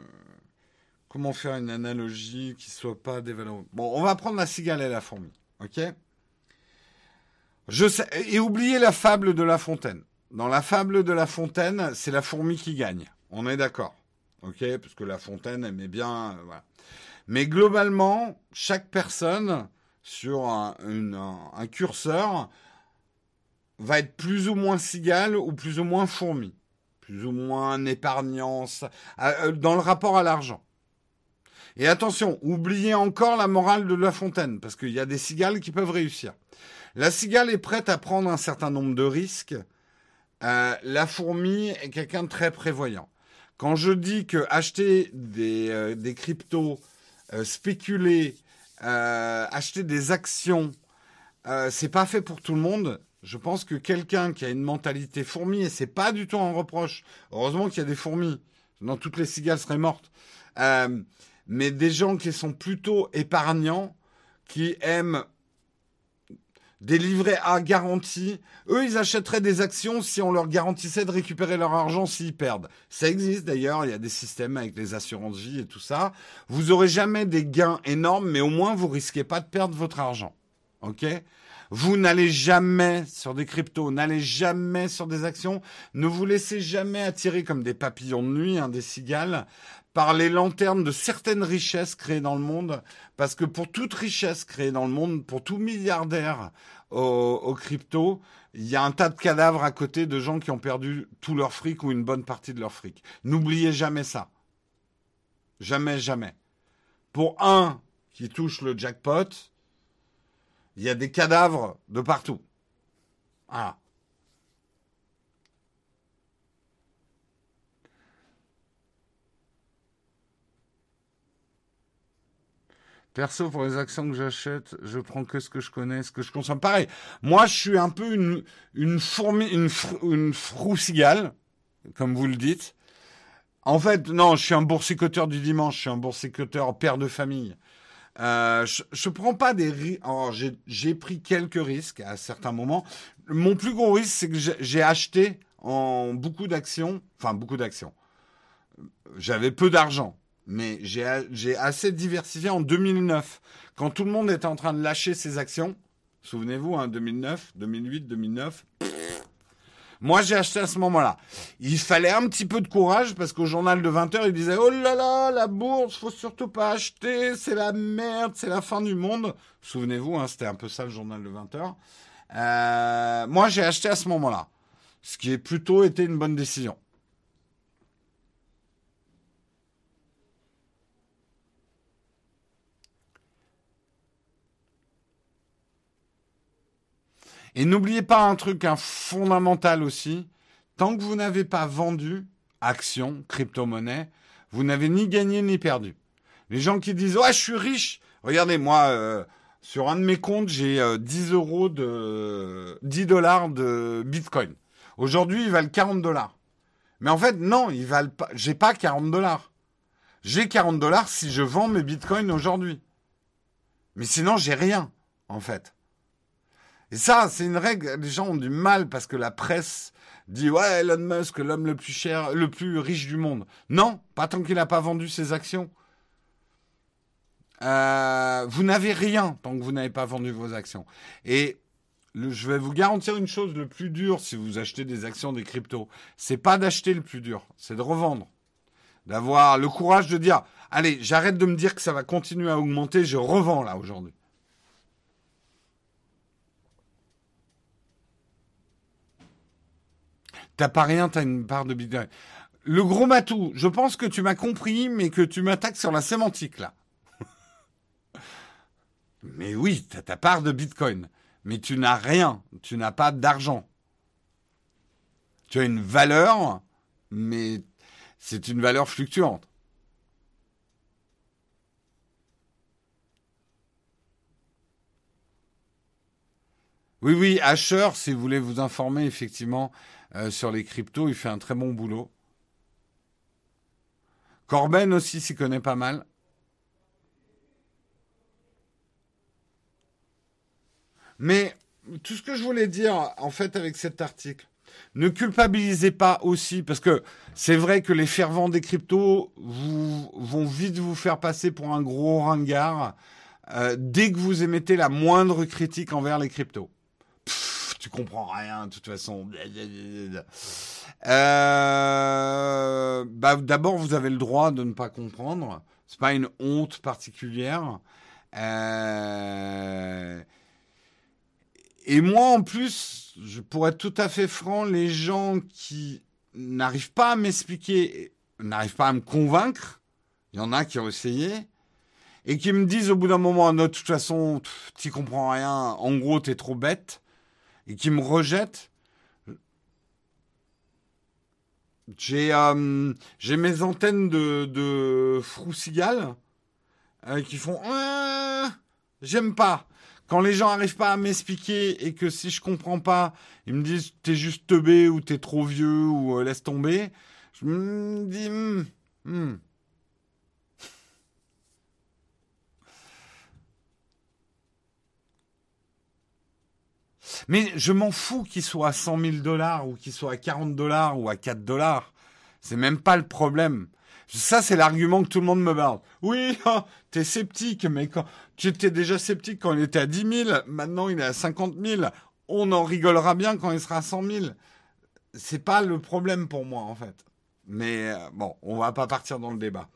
comment faire une analogie qui soit pas dévalorisée. Bon, on va prendre la cigale et la fourmi, ok? Et oubliez la fable de La Fontaine. Dans la fable de La Fontaine, c'est la fourmi qui gagne. On est d'accord. OK? Parce que La Fontaine aimait bien. Euh. Mais globalement, chaque personne sur un, un, curseur va être plus ou moins cigale ou plus ou moins fourmi. Plus ou moins épargnant euh, dans le rapport à l'argent. Et attention, oubliez encore la morale de La Fontaine, parce qu'il y a des cigales qui peuvent réussir. La cigale est prête à prendre un certain nombre de risques. Euh, la fourmi est quelqu'un de très prévoyant. Quand je dis que acheter des, euh, cryptos, euh, spéculer, acheter des actions, c'est pas fait pour tout le monde. Je pense que quelqu'un qui a une mentalité fourmi, et c'est pas du tout un reproche, heureusement qu'il y a des fourmis, sinon toutes les cigales seraient mortes, mais des gens qui sont plutôt épargnants, qui aiment des livrets à garantie. Eux, ils achèteraient des actions si on leur garantissait de récupérer leur argent s'ils perdent. Ça existe d'ailleurs, il y a des systèmes avec les assurances vie et tout ça. Vous aurez jamais des gains énormes, mais au moins vous risquez pas de perdre votre argent. OK? Vous n'allez jamais sur des cryptos, n'allez jamais sur des actions, ne vous laissez jamais attirer comme des papillons de nuit, hein, des cigales, par les lanternes de certaines richesses créées dans le monde, parce que pour toute richesse créée dans le monde, pour tout milliardaire au, crypto, il y a un tas de cadavres à côté de gens qui ont perdu tout leur fric ou une bonne partie de leur fric. N'oubliez jamais ça. Jamais, jamais. Pour un qui touche le jackpot, il y a des cadavres de partout. Ah. Perso, pour les actions que j'achète, je prends que ce que je connais, ce que je consomme. Pareil, moi, je suis un peu une, une fourmi, une, froucigale, comme vous le dites. En fait, non, je suis un boursicoteur du dimanche, je suis un boursicoteur père de famille. Euh, je, je prends pas des risques. J'ai pris quelques risques à certains moments. Mon plus gros risque, c'est que j'ai acheté en beaucoup d'actions, enfin beaucoup d'actions. J'avais peu d'argent mais j'ai assez diversifié en 2009, quand tout le monde était en train de lâcher ses actions. Souvenez-vous, hein, 2009, 2008, 2009. Moi, j'ai acheté à ce moment-là. Il fallait un petit peu de courage parce qu'au journal de 20 h il disait Oh là là, la bourse, faut surtout pas acheter, c'est la merde, c'est la fin du monde. Souvenez-vous, hein, c'était un peu ça le journal de 20 h euh, moi, j'ai acheté à ce moment-là, ce qui est plutôt été une bonne décision. Et n'oubliez pas un truc un fondamental aussi. Tant que vous n'avez pas vendu actions, crypto-monnaie, vous n'avez ni gagné ni perdu. Les gens qui disent ouais je suis riche, regardez moi euh, sur un de mes comptes j'ai 10 euh, euros de 10 dollars de Bitcoin. Aujourd'hui ils valent 40 dollars. Mais en fait non ils valent pas. J'ai pas 40 dollars. J'ai 40 dollars si je vends mes bitcoins aujourd'hui. Mais sinon, j'ai rien, en fait. Et ça, c'est une règle. Les gens ont du mal parce que la presse dit ouais, Elon Musk, l'homme le plus cher, le plus riche du monde. Non, pas tant qu'il n'a pas vendu ses actions. Euh, vous n'avez rien tant que vous n'avez pas vendu vos actions. Et je vais vous garantir une chose le plus dur si vous achetez des actions des cryptos, c'est pas d'acheter le plus dur, c'est de revendre d'avoir le courage de dire allez, j'arrête de me dire que ça va continuer à augmenter, je revends là aujourd'hui. T'as pas rien, t'as une part de bitcoin. Le gros matou, je pense que tu m'as compris, mais que tu m'attaques sur la sémantique là. mais oui, t'as ta part de bitcoin, mais tu n'as rien, tu n'as pas d'argent. Tu as une valeur, mais c'est une valeur fluctuante. Oui, oui, Asher, si vous voulez vous informer effectivement euh, sur les cryptos, il fait un très bon boulot. Corben aussi s'y connaît pas mal. Mais tout ce que je voulais dire, en fait, avec cet article, ne culpabilisez pas aussi, parce que c'est vrai que les fervents des cryptos vont vite vous faire passer pour un gros ringard euh, dès que vous émettez la moindre critique envers les cryptos. Tu comprends rien, de toute façon. Euh, bah, D'abord, vous avez le droit de ne pas comprendre. C'est pas une honte particulière. Euh, et moi, en plus, je pourrais être tout à fait franc, les gens qui n'arrivent pas à m'expliquer, n'arrivent pas à me convaincre, il y en a qui ont essayé, et qui me disent au bout d'un moment, de toute façon, tu comprends rien, en gros, tu es trop bête, et qui me rejettent. J'ai euh, mes antennes de, de euh, qui font euh, j'aime pas. Quand les gens n'arrivent pas à m'expliquer et que si je comprends pas, ils me disent t'es juste teubé ou t'es trop vieux ou euh, laisse tomber, je me dis hmm, hmm. Mais je m'en fous qu'il soit à 100 000 dollars ou qu'il soit à 40 dollars ou à 4 dollars. C'est même pas le problème. Ça, c'est l'argument que tout le monde me parle. Oui, tu t'es sceptique, mais quand tu étais déjà sceptique quand il était à 10 000, maintenant il est à 50 000. On en rigolera bien quand il sera à 100 000. C'est pas le problème pour moi, en fait. Mais euh, bon, on va pas partir dans le débat.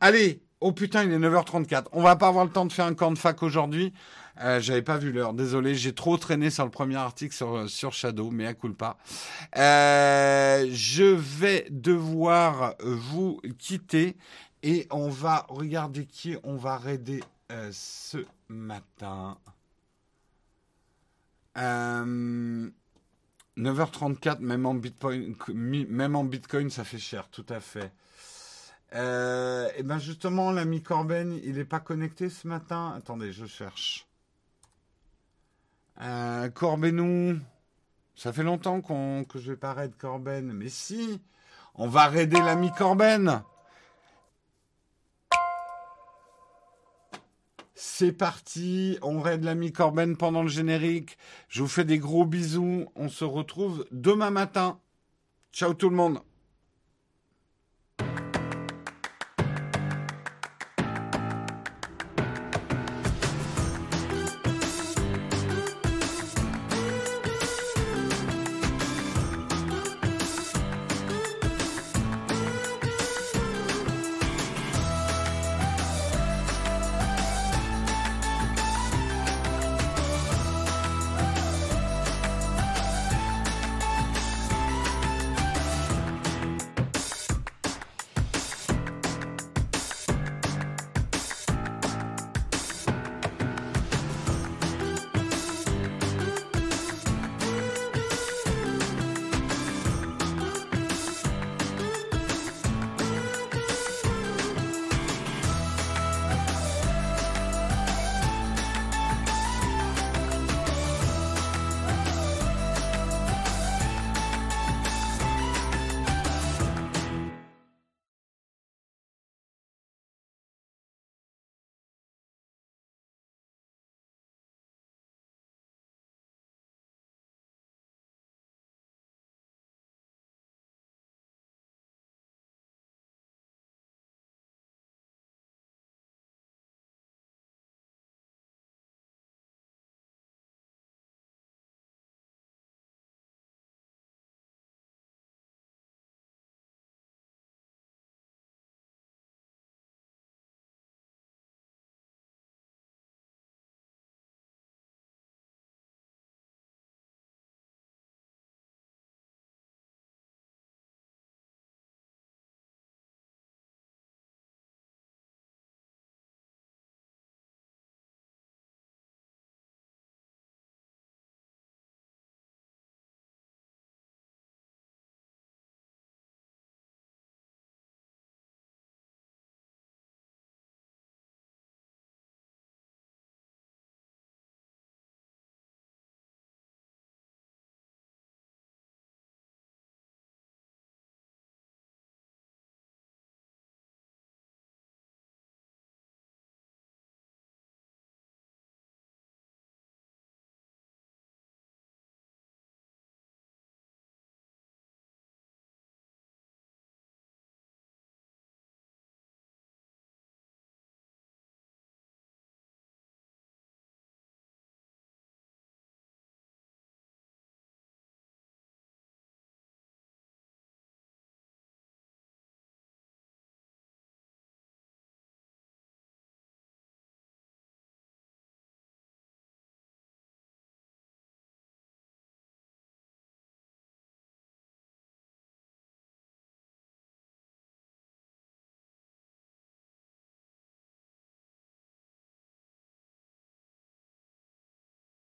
Allez, oh putain, il est 9h34. On va pas avoir le temps de faire un camp de fac aujourd'hui. Euh, J'avais pas vu l'heure. Désolé, j'ai trop traîné sur le premier article sur, sur Shadow, mais à coup pas. Euh, je vais devoir vous quitter et on va regarder qui on va raider euh, ce matin. 9h34, même en Bitcoin, même en Bitcoin, ça fait cher, tout à fait. et ben justement, l'ami Corben, il n'est pas connecté ce matin. Attendez, je cherche. Euh, Corbenou. Ça fait longtemps qu'on, que je vais pas raid Corben. Mais si, on va raider l'ami Corben. C'est parti, on raid l'ami Corben pendant le générique. Je vous fais des gros bisous. On se retrouve demain matin. Ciao tout le monde.